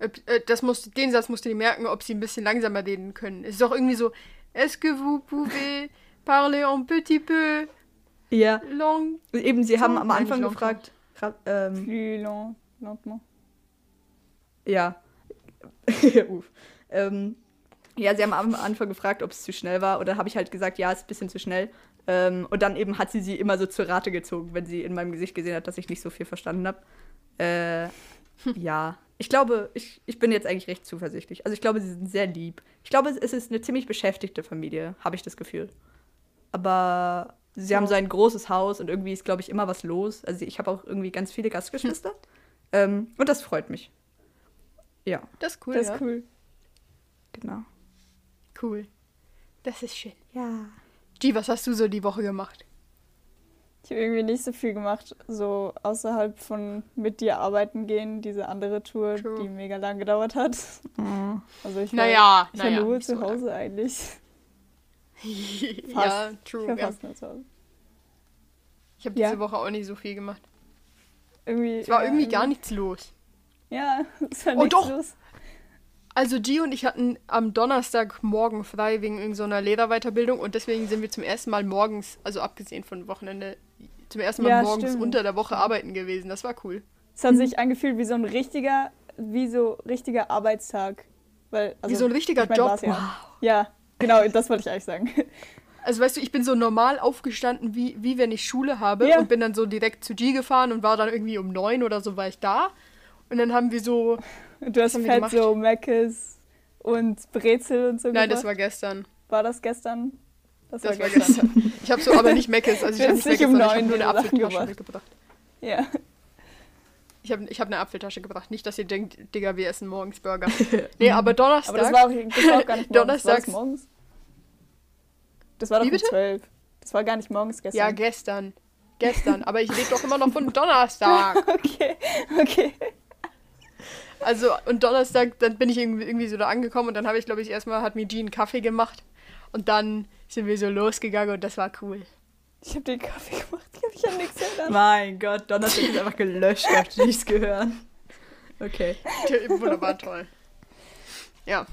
Ob- äh, Das musst, den Satz musst du dir merken, ob sie ein bisschen langsamer reden können. Es ist doch irgendwie so, est-ce que vous pouvez parler un petit peu Ja, long? eben, sie haben am Anfang gefragt. Ähm, Plus lent, lentement. ja. Uff. Ähm, ja, sie haben am Anfang gefragt, ob es zu schnell war. Oder habe ich halt gesagt, ja, es ist ein bisschen zu schnell. Ähm, und dann eben hat sie sie immer so zur Rate gezogen, wenn sie in meinem Gesicht gesehen hat, dass ich nicht so viel verstanden habe. Äh, ja, ich glaube, ich, ich bin jetzt eigentlich recht zuversichtlich. Also ich glaube, sie sind sehr lieb. Ich glaube, es ist eine ziemlich beschäftigte Familie, habe ich das Gefühl. Aber sie haben so ein großes Haus und irgendwie ist, glaube ich, immer was los. Also ich habe auch irgendwie ganz viele Gastgeschwister. ähm, und das freut mich. Ja, Das ist cool, das ja. ist cool. genau. Cool. Das ist schön. Ja. G, was hast du so die Woche gemacht? Ich habe irgendwie nicht so viel gemacht, so außerhalb von mit dir arbeiten gehen, diese andere Tour, True. die mega lang gedauert hat. Also ich war, Naja, ich war naja, nur zu so Hause eigentlich. ja, Ich true. war Ja. fast nur zu Hause. Ich habe Ja. diese Woche auch nicht so viel gemacht. Irgendwie, Es war irgendwie gar nichts los. Ja, es war Oh, nichts doch. los. Also G und ich hatten am Donnerstagmorgen frei wegen irgendeiner Lehrerweiterbildung und deswegen sind wir zum ersten Mal morgens, also abgesehen von Wochenende, zum ersten Mal Ja, morgens stimmt. unter der Woche arbeiten gewesen. Das war cool. Es hat sich angefühlt wie so ein richtiger, wie so richtiger Arbeitstag. Weil, also, Wie so ein richtiger ich mein, Job. Ja. ja, genau, das wollte ich eigentlich sagen. Also weißt du, ich bin so normal aufgestanden, wie, wie wenn ich Schule habe Ja. und bin dann so direkt zu G gefahren und war dann irgendwie um neun oder so war ich da. Und dann haben wir so, Du hast fett gemacht? so Meckes und Brezel und so nein, das gebracht. war gestern. War das gestern? Das, Das war war gestern. gestern. Ich habe so aber nicht Meckes, also ich habe nicht Meckes, um sondern ich habe neun nur eine Apfeltasche gebracht. mitgebracht. Ja. Ich habe ich hab eine Apfeltasche gebracht. Nicht, dass ihr denkt, Digga, wir essen morgens Burger. nee, aber Donnerstag. Aber das war auch, das war auch gar nicht morgens. Donnerstags- das morgens? Das war doch Wie um bitte? 12. Das war gar nicht morgens ja, gestern. gestern. Gestern. Aber ich rede doch immer noch von Donnerstag. okay, okay. Also, und Donnerstag, dann bin ich irgendwie, so da angekommen und dann habe ich, glaube ich, erstmal hat mir einen Kaffee gemacht. Und dann sind wir so losgegangen und das war cool. Ich habe den Kaffee gemacht. Ich habe mich an nichts erinnert. Mein Gott, Donnerstag ist einfach gelöscht auf G's gehören. Okay. Wunderbar toll. Ja.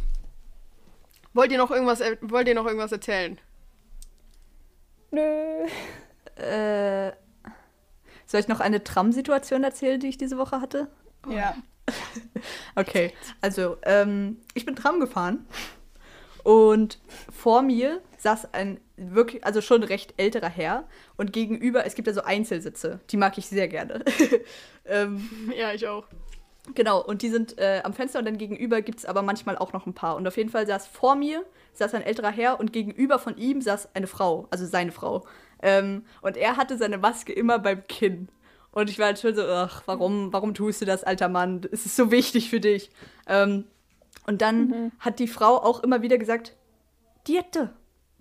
Wollt ihr noch irgendwas, wollt ihr noch irgendwas erzählen? Nö. Äh, soll ich noch eine Tram-Situation erzählen, die ich diese Woche hatte? Ja. Okay, also ähm, ich bin Tram gefahren und vor mir saß ein wirklich, also schon recht älterer Herr und gegenüber, es gibt ja so Einzelsitze, die mag ich sehr gerne. ähm, Ja, ich auch. genau, und die sind äh, am Fenster und dann gegenüber gibt es aber manchmal auch noch ein paar. Und auf jeden Fall saß vor mir, saß ein älterer Herr und gegenüber von ihm saß eine Frau, also seine Frau. Ähm, und er hatte seine Maske immer beim Kinn. Und ich war halt schon so, ach, warum, warum tust du das, alter Mann? Es ist so wichtig für dich. Ähm, und dann hat die Frau auch immer wieder gesagt, Diette,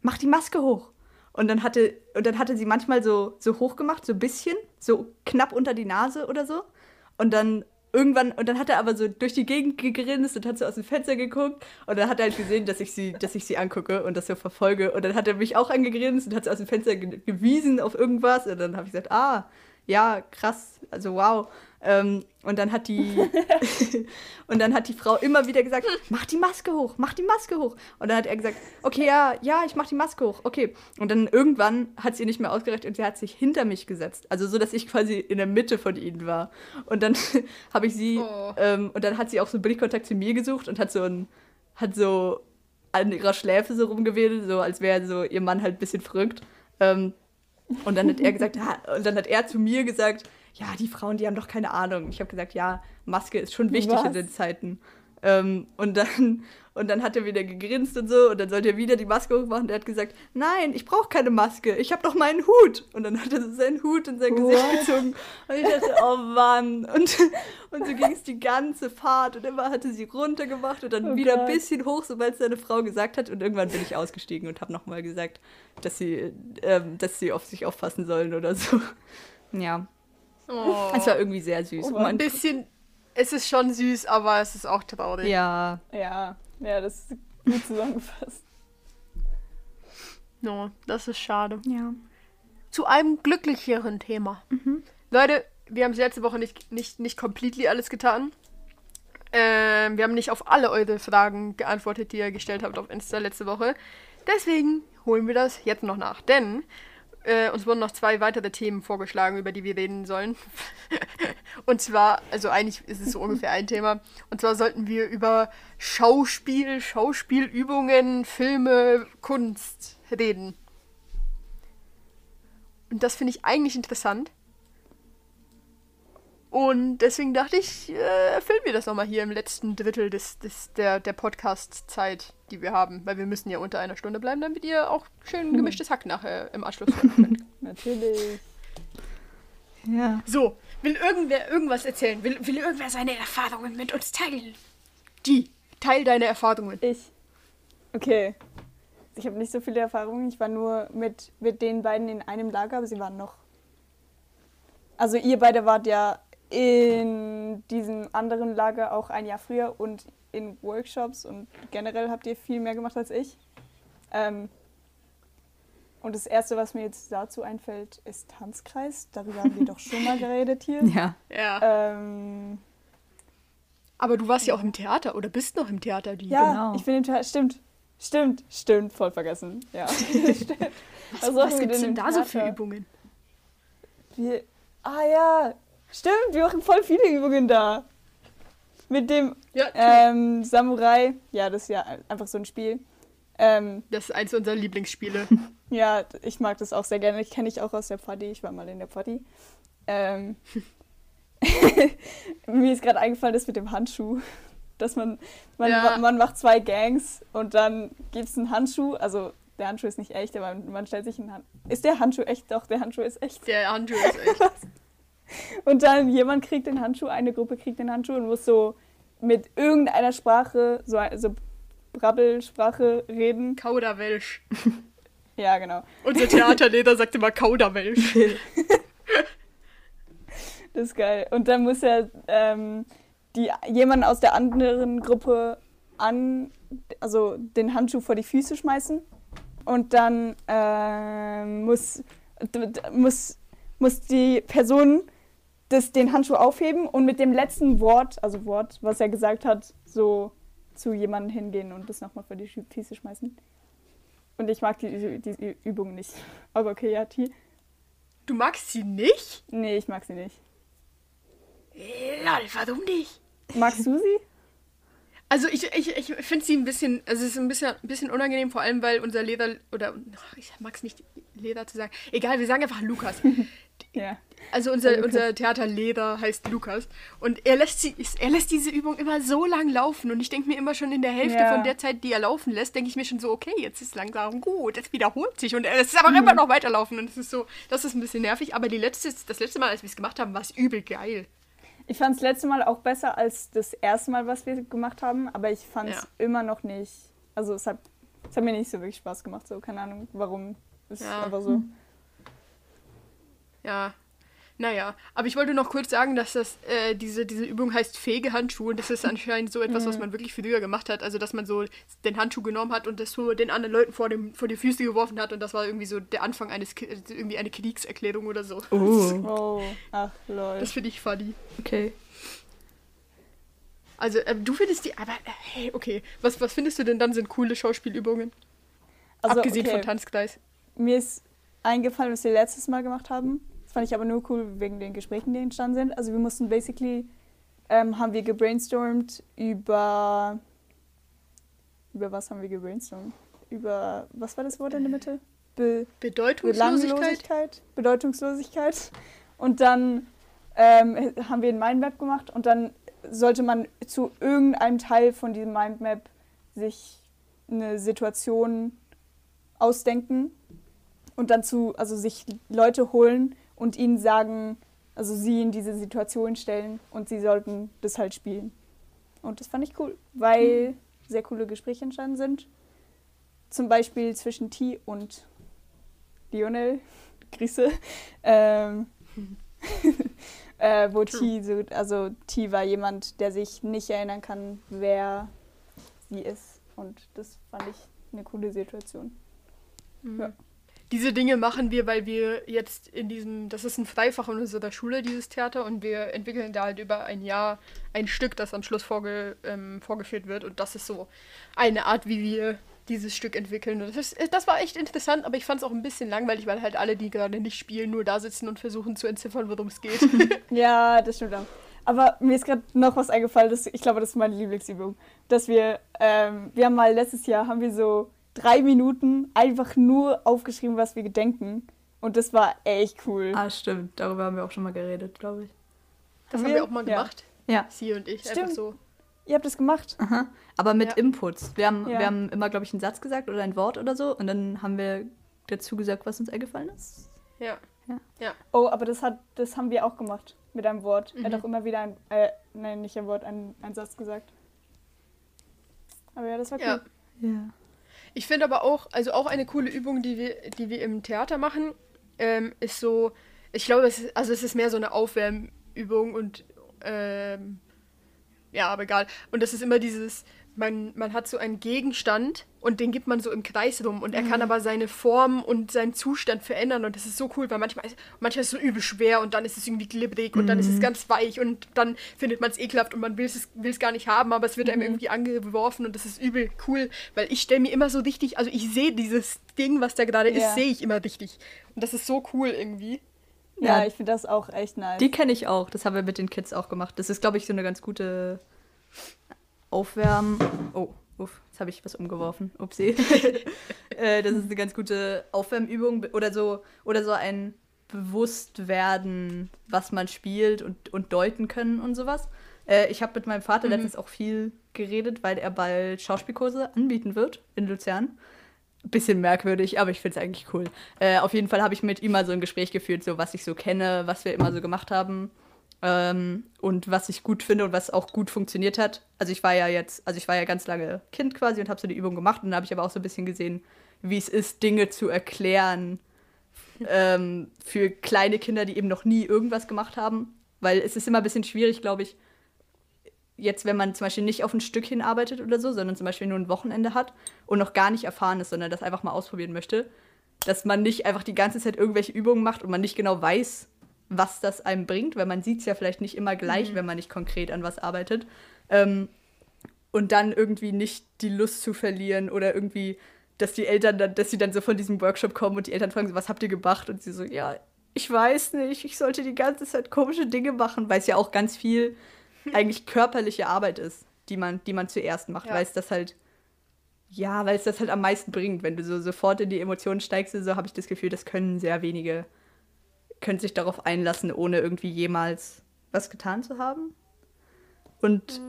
mach die Maske hoch. Und dann hatte, und dann hatte sie manchmal so, so hoch gemacht, so ein bisschen, so knapp unter die Nase oder so. Und dann irgendwann, und dann hat er aber so durch die Gegend gegrinst und hat so aus dem Fenster geguckt. Und dann hat er halt gesehen, dass ich sie, dass ich sie angucke und das so verfolge. Und dann hat er mich auch angegrinst und hat so aus dem Fenster ge gewiesen auf irgendwas. Und dann habe ich gesagt, ah, ja, krass, also wow. Ähm, und dann hat die und dann hat die Frau immer wieder gesagt, mach die Maske hoch, mach die Maske hoch. Und dann hat er gesagt, okay, ja, ja, ich mach die Maske hoch, okay. Und dann irgendwann hat sie nicht mehr ausgereicht und sie hat sich hinter mich gesetzt, also so, dass ich quasi in der Mitte von ihnen war. Und dann habe ich sie oh. ähm, und dann hat sie auch so Blickkontakt zu mir gesucht und hat so ein hat so an ihrer Schläfe so rumgewedelt, so als wäre so ihr Mann halt ein bisschen verrückt. Ähm, und dann hat er gesagt, ja, und dann hat er zu mir gesagt, ja, die Frauen, die haben doch keine Ahnung. Ich habe gesagt, ja, Maske ist schon wichtig Was? in den Zeiten. Ähm, und, dann, und dann hat er wieder gegrinst und so und dann sollte er wieder die Maske hochmachen. Und er hat gesagt, nein, ich brauche keine Maske, ich habe doch meinen Hut. Und dann hat er so seinen Hut in sein What? Gesicht gezogen. Und ich dachte, oh Mann. Und, und so ging es die ganze Fahrt und immer hatte sie runtergemacht und dann oh wieder Gott. ein bisschen hoch, sobald es seine Frau gesagt hat. Und irgendwann bin ich ausgestiegen und habe nochmal gesagt, dass sie, ähm, dass sie auf sich aufpassen sollen oder so. Ja. Oh. Es war irgendwie sehr süß. Oh, ein bisschen, es ist schon süß, aber es ist auch traurig. Ja. Ja, ja, das ist gut zusammengefasst. No, das ist schade. Ja. Zu einem glücklicheren Thema. Mhm. Leute, wir haben es letzte Woche nicht, nicht, nicht completely alles getan. Ähm, wir haben nicht auf alle eure Fragen geantwortet, die ihr gestellt habt auf Insta letzte Woche. Deswegen holen wir das jetzt noch nach. Denn äh, uns wurden noch zwei weitere Themen vorgeschlagen, über die wir reden sollen. und zwar, also eigentlich ist es so ungefähr ein Thema. Und zwar sollten wir über Schauspiel, Schauspielübungen, Filme, Kunst reden. Und das finde ich eigentlich interessant. Und deswegen dachte ich, äh, filmen wir das nochmal hier im letzten Drittel des, des, der, der Podcast-Zeit, die wir haben. Weil wir müssen ja unter einer Stunde bleiben, damit ihr auch schön hm. gemischtes Hack nachher im Anschluss hören könnt. Natürlich. Ja. So, will irgendwer irgendwas erzählen? Will, will irgendwer seine Erfahrungen mit uns teilen? Die, teil deine Erfahrungen. Ich. Okay. Ich habe nicht so viele Erfahrungen. Ich war nur mit, mit den beiden in einem Lager, aber sie waren noch. Also ihr beide wart ja in diesem anderen Lager auch ein Jahr früher und in Workshops und generell habt ihr viel mehr gemacht als ich. Ähm, und das Erste, was mir jetzt dazu einfällt, ist Tanzkreis. Darüber haben wir doch schon mal geredet hier. Ja. ja. Ähm, Aber du warst ja auch im Theater oder bist noch im Theater, die. Ja, genau. ich bin im Theater. Stimmt. Stimmt, stimmt, voll vergessen. Ja. stimmt. Was, was, was gibt es denn da so für Übungen? Wir, ah ja, Stimmt, wir machen voll viele Übungen da. Mit dem ja, ähm, Samurai. Ja, das ist ja einfach so ein Spiel. Ähm, das ist eins unserer Lieblingsspiele. ja, ich mag das auch sehr gerne. Ich kenne ich auch aus der Party. Ich war mal in der Party. Ähm, mir ist gerade eingefallen, das mit dem Handschuh. Dass man, man, ja. man macht zwei Gangs und dann gibt es einen Handschuh. Also der Handschuh ist nicht echt, aber man stellt sich einen Handschuh. Ist der Handschuh echt? Doch, der Handschuh ist echt. Der Handschuh ist echt. Und dann jemand kriegt den Handschuh, eine Gruppe kriegt den Handschuh und muss so mit irgendeiner Sprache, so, so Brabbelsprache reden. Kauderwelsch. Ja, genau. Unser Theaterleder sagt immer Kauderwelsch. das ist geil. Und dann muss er ähm, die, jemanden aus der anderen Gruppe an, also den Handschuh vor die Füße schmeißen. Und dann ähm, muss, muss, muss die Person das, den Handschuh aufheben und mit dem letzten Wort, also Wort, was er gesagt hat, so zu jemandem hingehen und das nochmal vor die Füße schmeißen. Und ich mag die, die Übung nicht. Aber okay, ja, T. Du magst sie nicht? Nee, ich mag sie nicht. Lol, warum nicht? Magst du sie? Also ich, ich, ich finde sie ein bisschen, also es ist ein bisschen, ein bisschen unangenehm, vor allem weil unser Leder, oder ich mag es nicht Leder zu sagen, egal, wir sagen einfach Lukas. Ja. Also unser, unser Theaterleder heißt Lukas und er lässt, sie, er lässt diese Übung immer so lang laufen und ich denke mir immer schon in der Hälfte ja. von der Zeit, die er laufen lässt, denke ich mir schon so, okay, jetzt ist langsam gut, es wiederholt sich und es ist aber mhm. immer noch weiterlaufen und es ist so, das ist ein bisschen nervig, aber die letzte, das letzte Mal, als wir es gemacht haben, war es übel geil. Ich fand es letzte Mal auch besser als das erste Mal, was wir gemacht haben, aber ich fand es ja. immer noch nicht. Also es hat, es hat mir nicht so wirklich Spaß gemacht, so keine Ahnung, warum Ist Ja. einfach so. Ja. Naja, aber ich wollte noch kurz sagen, dass das, äh, diese, diese Übung heißt fähige Handschuhe und das ist anscheinend so etwas, was man wirklich früher gemacht hat. Also, dass man so den Handschuh genommen hat und das so den anderen Leuten vor, dem, vor die Füße geworfen hat und das war irgendwie so der Anfang eines, K- irgendwie eine Kriegserklärung oder so. Oh, Oh, ach lol. Das finde ich funny. okay. Also, äh, du findest die, aber, äh, hey, okay. Was, was findest du denn dann sind coole Schauspielübungen? Also, Abgesehen okay, von Tanzkreis. Mir ist eingefallen, was wir letztes Mal gemacht haben. Das fand ich aber nur cool wegen den Gesprächen, die entstanden sind. Also wir mussten basically, ähm, haben wir gebrainstormt über, über was haben wir gebrainstormt? Über, was war das Wort in der Mitte? Be Bedeutungslosigkeit? Bedeutungslosigkeit. Und dann ähm, haben wir ein Mindmap gemacht und dann sollte man zu irgendeinem Teil von diesem Mindmap sich eine Situation ausdenken und dann zu, also sich Leute holen und ihnen sagen, also sie in diese Situation stellen und sie sollten das halt spielen. Und das fand ich cool, weil sehr coole Gespräche entstanden sind. Zum Beispiel zwischen T und Lionel, Grüße, ähm, äh, wo T, so, also T war jemand, der sich nicht erinnern kann, wer sie ist. Und das fand ich eine coole Situation. Ja. Diese Dinge machen wir, weil wir jetzt in diesem, das ist ein Freifach in unserer Schule, dieses Theater, und wir entwickeln da halt über ein Jahr ein Stück, das am Schluss vorge, ähm, vorgeführt wird. Und das ist so eine Art, wie wir dieses Stück entwickeln. Und das, ist, das war echt interessant, aber ich fand es auch ein bisschen langweilig, weil halt alle, die gerade nicht spielen, nur da sitzen und versuchen zu entziffern, worum es geht. Ja, das stimmt auch. Aber mir ist gerade noch was eingefallen, das, ich glaube, das ist meine Lieblingsübung. Dass wir, ähm, wir haben mal letztes Jahr, haben wir so drei Minuten einfach nur aufgeschrieben, was wir gedenken. Und das war echt cool. Ah, stimmt. Darüber haben wir auch schon mal geredet, glaube ich. Das Haben haben wir? wir auch mal Ja. gemacht. Ja. Sie und ich. Stimmt. Einfach so. Ihr habt das gemacht? Aha. Aber mit Ja. Inputs. Wir haben, Ja. wir haben immer, glaube ich, einen Satz gesagt oder ein Wort oder so. Und dann haben wir dazu gesagt, was uns eingefallen ist. Ja. Oh, aber das, hat, das haben wir auch gemacht mit einem Wort. Er hat Mhm. auch immer wieder ein, äh, nein, nicht ein Wort, ein, ein Satz gesagt. Aber ja, das war cool. Ja. Ich finde aber auch, also auch eine coole Übung, die wir, die wir im Theater machen, ähm, ist so, ich glaube, es ist, also es ist mehr so eine Aufwärmübung und ähm, ja, aber egal. Und das ist immer dieses, man, man hat so einen Gegenstand und den gibt man so im Kreis rum und er kann aber seine Form und seinen Zustand verändern und das ist so cool, weil manchmal ist, manchmal ist es so übel schwer und dann ist es irgendwie glibberig und dann ist es ganz weich und dann findet man es ekelhaft und man will es will es gar nicht haben, aber es wird einem irgendwie angeworfen und das ist übel cool, weil ich stelle mir immer so richtig, also ich sehe dieses Ding, was da gerade Ja. ist, sehe ich immer richtig und das ist so cool irgendwie. Ja, Ja. ich finde das auch echt nice. Die kenne ich auch. Das haben wir mit den Kids auch gemacht. Das ist, glaube ich, so eine ganz gute Aufwärm. Oh, uff, jetzt habe ich was umgeworfen. Upsi. äh, das ist eine ganz gute Aufwärmübung oder so, oder so ein Bewusstwerden, was man spielt und, und deuten können und sowas. Äh, ich habe mit meinem Vater letztens auch viel geredet, weil er bald Schauspielkurse anbieten wird in Luzern. Bisschen merkwürdig, aber ich finde es eigentlich cool. Äh, auf jeden Fall habe ich mit ihm mal so ein Gespräch geführt, so was ich so kenne, was wir immer so gemacht haben ähm, und was ich gut finde und was auch gut funktioniert hat. Also ich war ja jetzt, also ich war ja ganz lange Kind quasi und habe so die Übung gemacht und dann habe ich aber auch so ein bisschen gesehen, wie es ist, Dinge zu erklären ähm, für kleine Kinder, die eben noch nie irgendwas gemacht haben. Weil es ist immer ein bisschen schwierig, glaube ich, jetzt, wenn man zum Beispiel nicht auf ein Stück hinarbeitet oder so, sondern zum Beispiel nur ein Wochenende hat und noch gar nicht erfahren ist, sondern das einfach mal ausprobieren möchte, dass man nicht einfach die ganze Zeit irgendwelche Übungen macht und man nicht genau weiß, was das einem bringt, weil man sieht es ja vielleicht nicht immer gleich, wenn man nicht konkret an was arbeitet. Ähm, und dann irgendwie nicht die Lust zu verlieren oder irgendwie, dass die Eltern dann, dass sie dann so von diesem Workshop kommen und die Eltern fragen so, was habt ihr gemacht? Und sie so, ja, ich weiß nicht, ich sollte die ganze Zeit komische Dinge machen, weil es ja auch ganz viel eigentlich körperliche Arbeit ist, die man, die man zuerst macht, Ja. weil es das halt, ja, weil es das halt am meisten bringt. Wenn du so sofort in die Emotionen steigst, so habe ich das Gefühl, das können sehr wenige, können sich darauf einlassen, ohne irgendwie jemals was getan zu haben. Und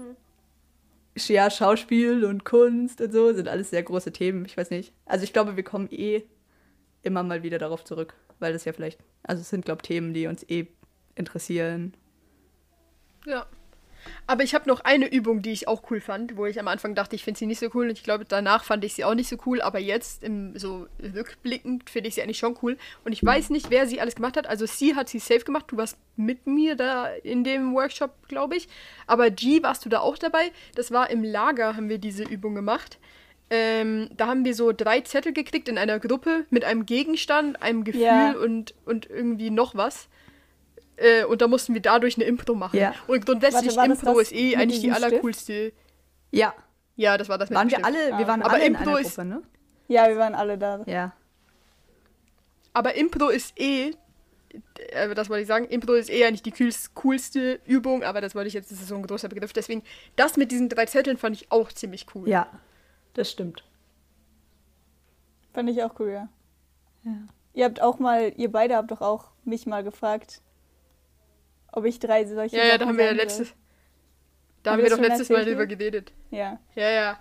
ja, Schauspiel und Kunst und so sind alles sehr große Themen. Ich weiß nicht. Also ich glaube, wir kommen eh immer mal wieder darauf zurück, weil das ja vielleicht, also es sind, glaube ich, Themen, die uns eh interessieren. Ja. Aber ich habe noch eine Übung, die ich auch cool fand, wo ich am Anfang dachte, ich finde sie nicht so cool und ich glaube, danach fand ich sie auch nicht so cool, aber jetzt, im, so rückblickend, finde ich sie eigentlich schon cool. Und ich weiß nicht, wer sie alles gemacht hat. Also sie hat sie safe gemacht, du warst mit mir da in dem Workshop, glaube ich. Aber G, warst du da auch dabei? Das war im Lager, haben wir diese Übung gemacht. Ähm, da haben wir so drei Zettel gekriegt in einer Gruppe mit einem Gegenstand, einem Gefühl Ja. und, und irgendwie noch was. Äh, und da mussten wir dadurch eine Impro machen. Ja. Und grundsätzlich Warte, Impro das ist eh eigentlich die allercoolste. Ja. Ja, das war das mit Waren dem wir Stift. alle, wir waren Aber alle in Impro einer ist- Gruppe, ne? Ja, wir waren alle da. Ja. Aber Impro ist eh, äh, das wollte ich sagen, Impro ist eh eigentlich die coolste, coolste Übung, aber das wollte ich jetzt, das ist so ein großer Begriff. Deswegen, das mit diesen drei Zetteln fand ich auch ziemlich cool. Ja, das stimmt. Fand ich auch cool, ja. Ja. Ihr habt auch mal, ihr beide habt doch auch mich mal gefragt, ob ich drei solche Ja, ja, da haben wir ja letztes, da Haben wir doch letztes Mal drüber geredet. Ja. Ja, ja.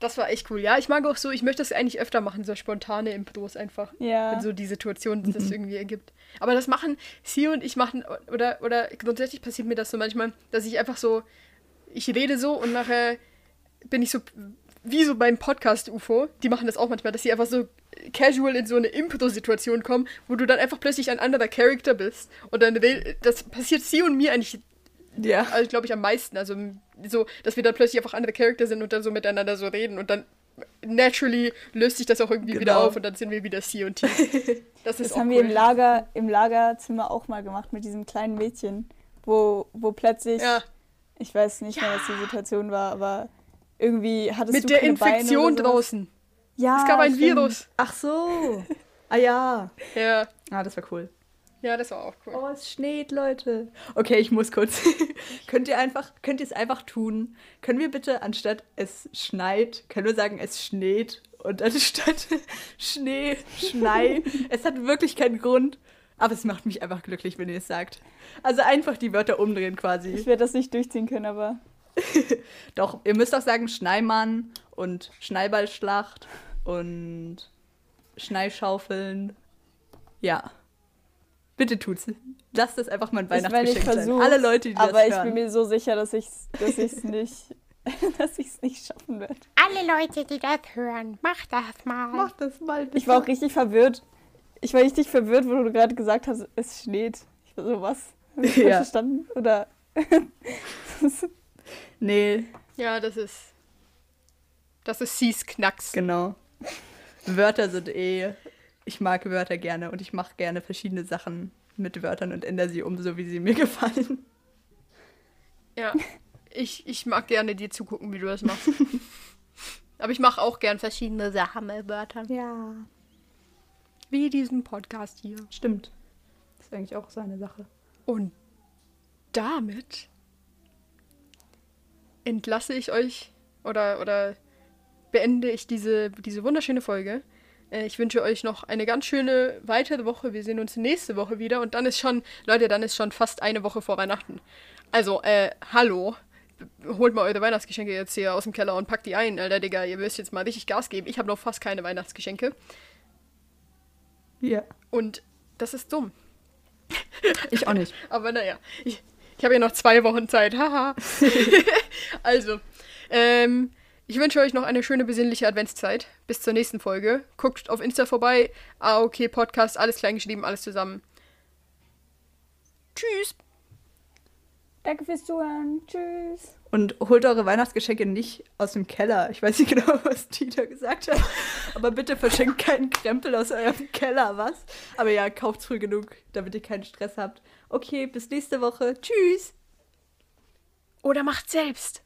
Das war echt cool. Ja, ich mag auch so, ich möchte das eigentlich öfter machen, so spontane Impros einfach. Ja. Wenn so die Situation das irgendwie ergibt. Aber das machen Sie und ich machen, oder, oder grundsätzlich passiert mir das so manchmal, dass ich einfach so, ich rede so und nachher bin ich so, wie so beim Podcast UFO, die machen das auch manchmal, dass sie einfach so casual in so eine Impro-Situation kommen, wo du dann einfach plötzlich ein anderer Charakter bist. Und dann, das passiert Sie und mir eigentlich Ja. also glaube ich am meisten. Also so, dass wir dann plötzlich einfach andere Charakter sind und dann so miteinander so reden und dann naturally löst sich das auch irgendwie wieder Genau. auf und dann sind wir wieder C und T. Das Das haben cool. wir im Lager, im Lagerzimmer auch mal gemacht mit diesem kleinen Mädchen, wo, wo plötzlich, Ja, ich weiß nicht mehr, was die Situation war, aber irgendwie hattest mit du der keine Beine Infektion draußen. Ja, es gab ein stimmt. Virus. Ach so. Ah ja. Ja, Ah, das war cool. ja, das war auch cool. Oh, es schneit, Leute. Okay, ich muss kurz. könnt ihr einfach, könnt ihr es einfach tun? Können wir bitte anstatt es schneit, können wir sagen es schneit und anstatt Schnee, Schnei. es hat wirklich keinen Grund, aber es macht mich einfach glücklich, wenn ihr es sagt. Also einfach die Wörter umdrehen quasi. Ich werde das nicht durchziehen können, aber Doch, ihr müsst auch sagen Schneimann und Schneiballschlacht und Schneischaufeln. Ja. Bitte tut's. Lasst das einfach mal ein Weihnachtsgeschenk sein. Alle Leute, die aber das ich hören. bin mir so sicher, dass ich es dass ich's nicht, dass ich's nicht schaffen werde. Alle Leute, die das hören, macht das mal. Mach das mal bitte. Ich war auch richtig verwirrt. Ich war richtig verwirrt, wo du gerade gesagt hast, es schneit. Ich war so, was? Hab ich falsch Ja. verstanden? Oder Nee, Ja, das ist. Das ist C's Knacks. genau. Wörter sind eh. Ich mag Wörter gerne und ich mache gerne verschiedene Sachen mit Wörtern und ändere sie um, so wie sie mir gefallen. Ja. Ich, ich mag gerne dir zugucken, wie du das machst. Aber ich mache auch gern verschiedene Sachen mit Wörtern. Ja. Wie diesen Podcast hier. Stimmt. Das ist eigentlich auch so eine Sache. Und damit entlasse ich euch oder, oder beende ich diese, diese wunderschöne Folge. Äh, Ich wünsche euch noch eine ganz schöne weitere Woche. Wir sehen uns nächste Woche wieder und dann ist schon, Leute, dann ist schon fast eine Woche vor Weihnachten. Also, äh, hallo. Holt mal eure Weihnachtsgeschenke jetzt hier aus dem Keller und packt die ein, Alter, Digga. Ihr müsst jetzt mal richtig Gas geben. Ich habe noch fast keine Weihnachtsgeschenke. Ja. Und das ist dumm. Ich auch nicht. Aber naja, ich, ich habe ja noch zwei Wochen Zeit. Haha. also, ähm, ich wünsche euch noch eine schöne besinnliche Adventszeit. Bis zur nächsten Folge. Guckt auf Insta vorbei. Ah, okay, Podcast, alles klein geschrieben, alles zusammen. Tschüss. Danke fürs Zuhören. Tschüss. Und holt eure Weihnachtsgeschenke nicht aus dem Keller. Ich weiß nicht genau, was Dieter gesagt hat. Aber bitte verschenkt keinen Krempel aus eurem Keller, was? Aber ja, kauft früh genug, damit ihr keinen Stress habt. Okay, bis nächste Woche. Tschüss. Oder macht selbst.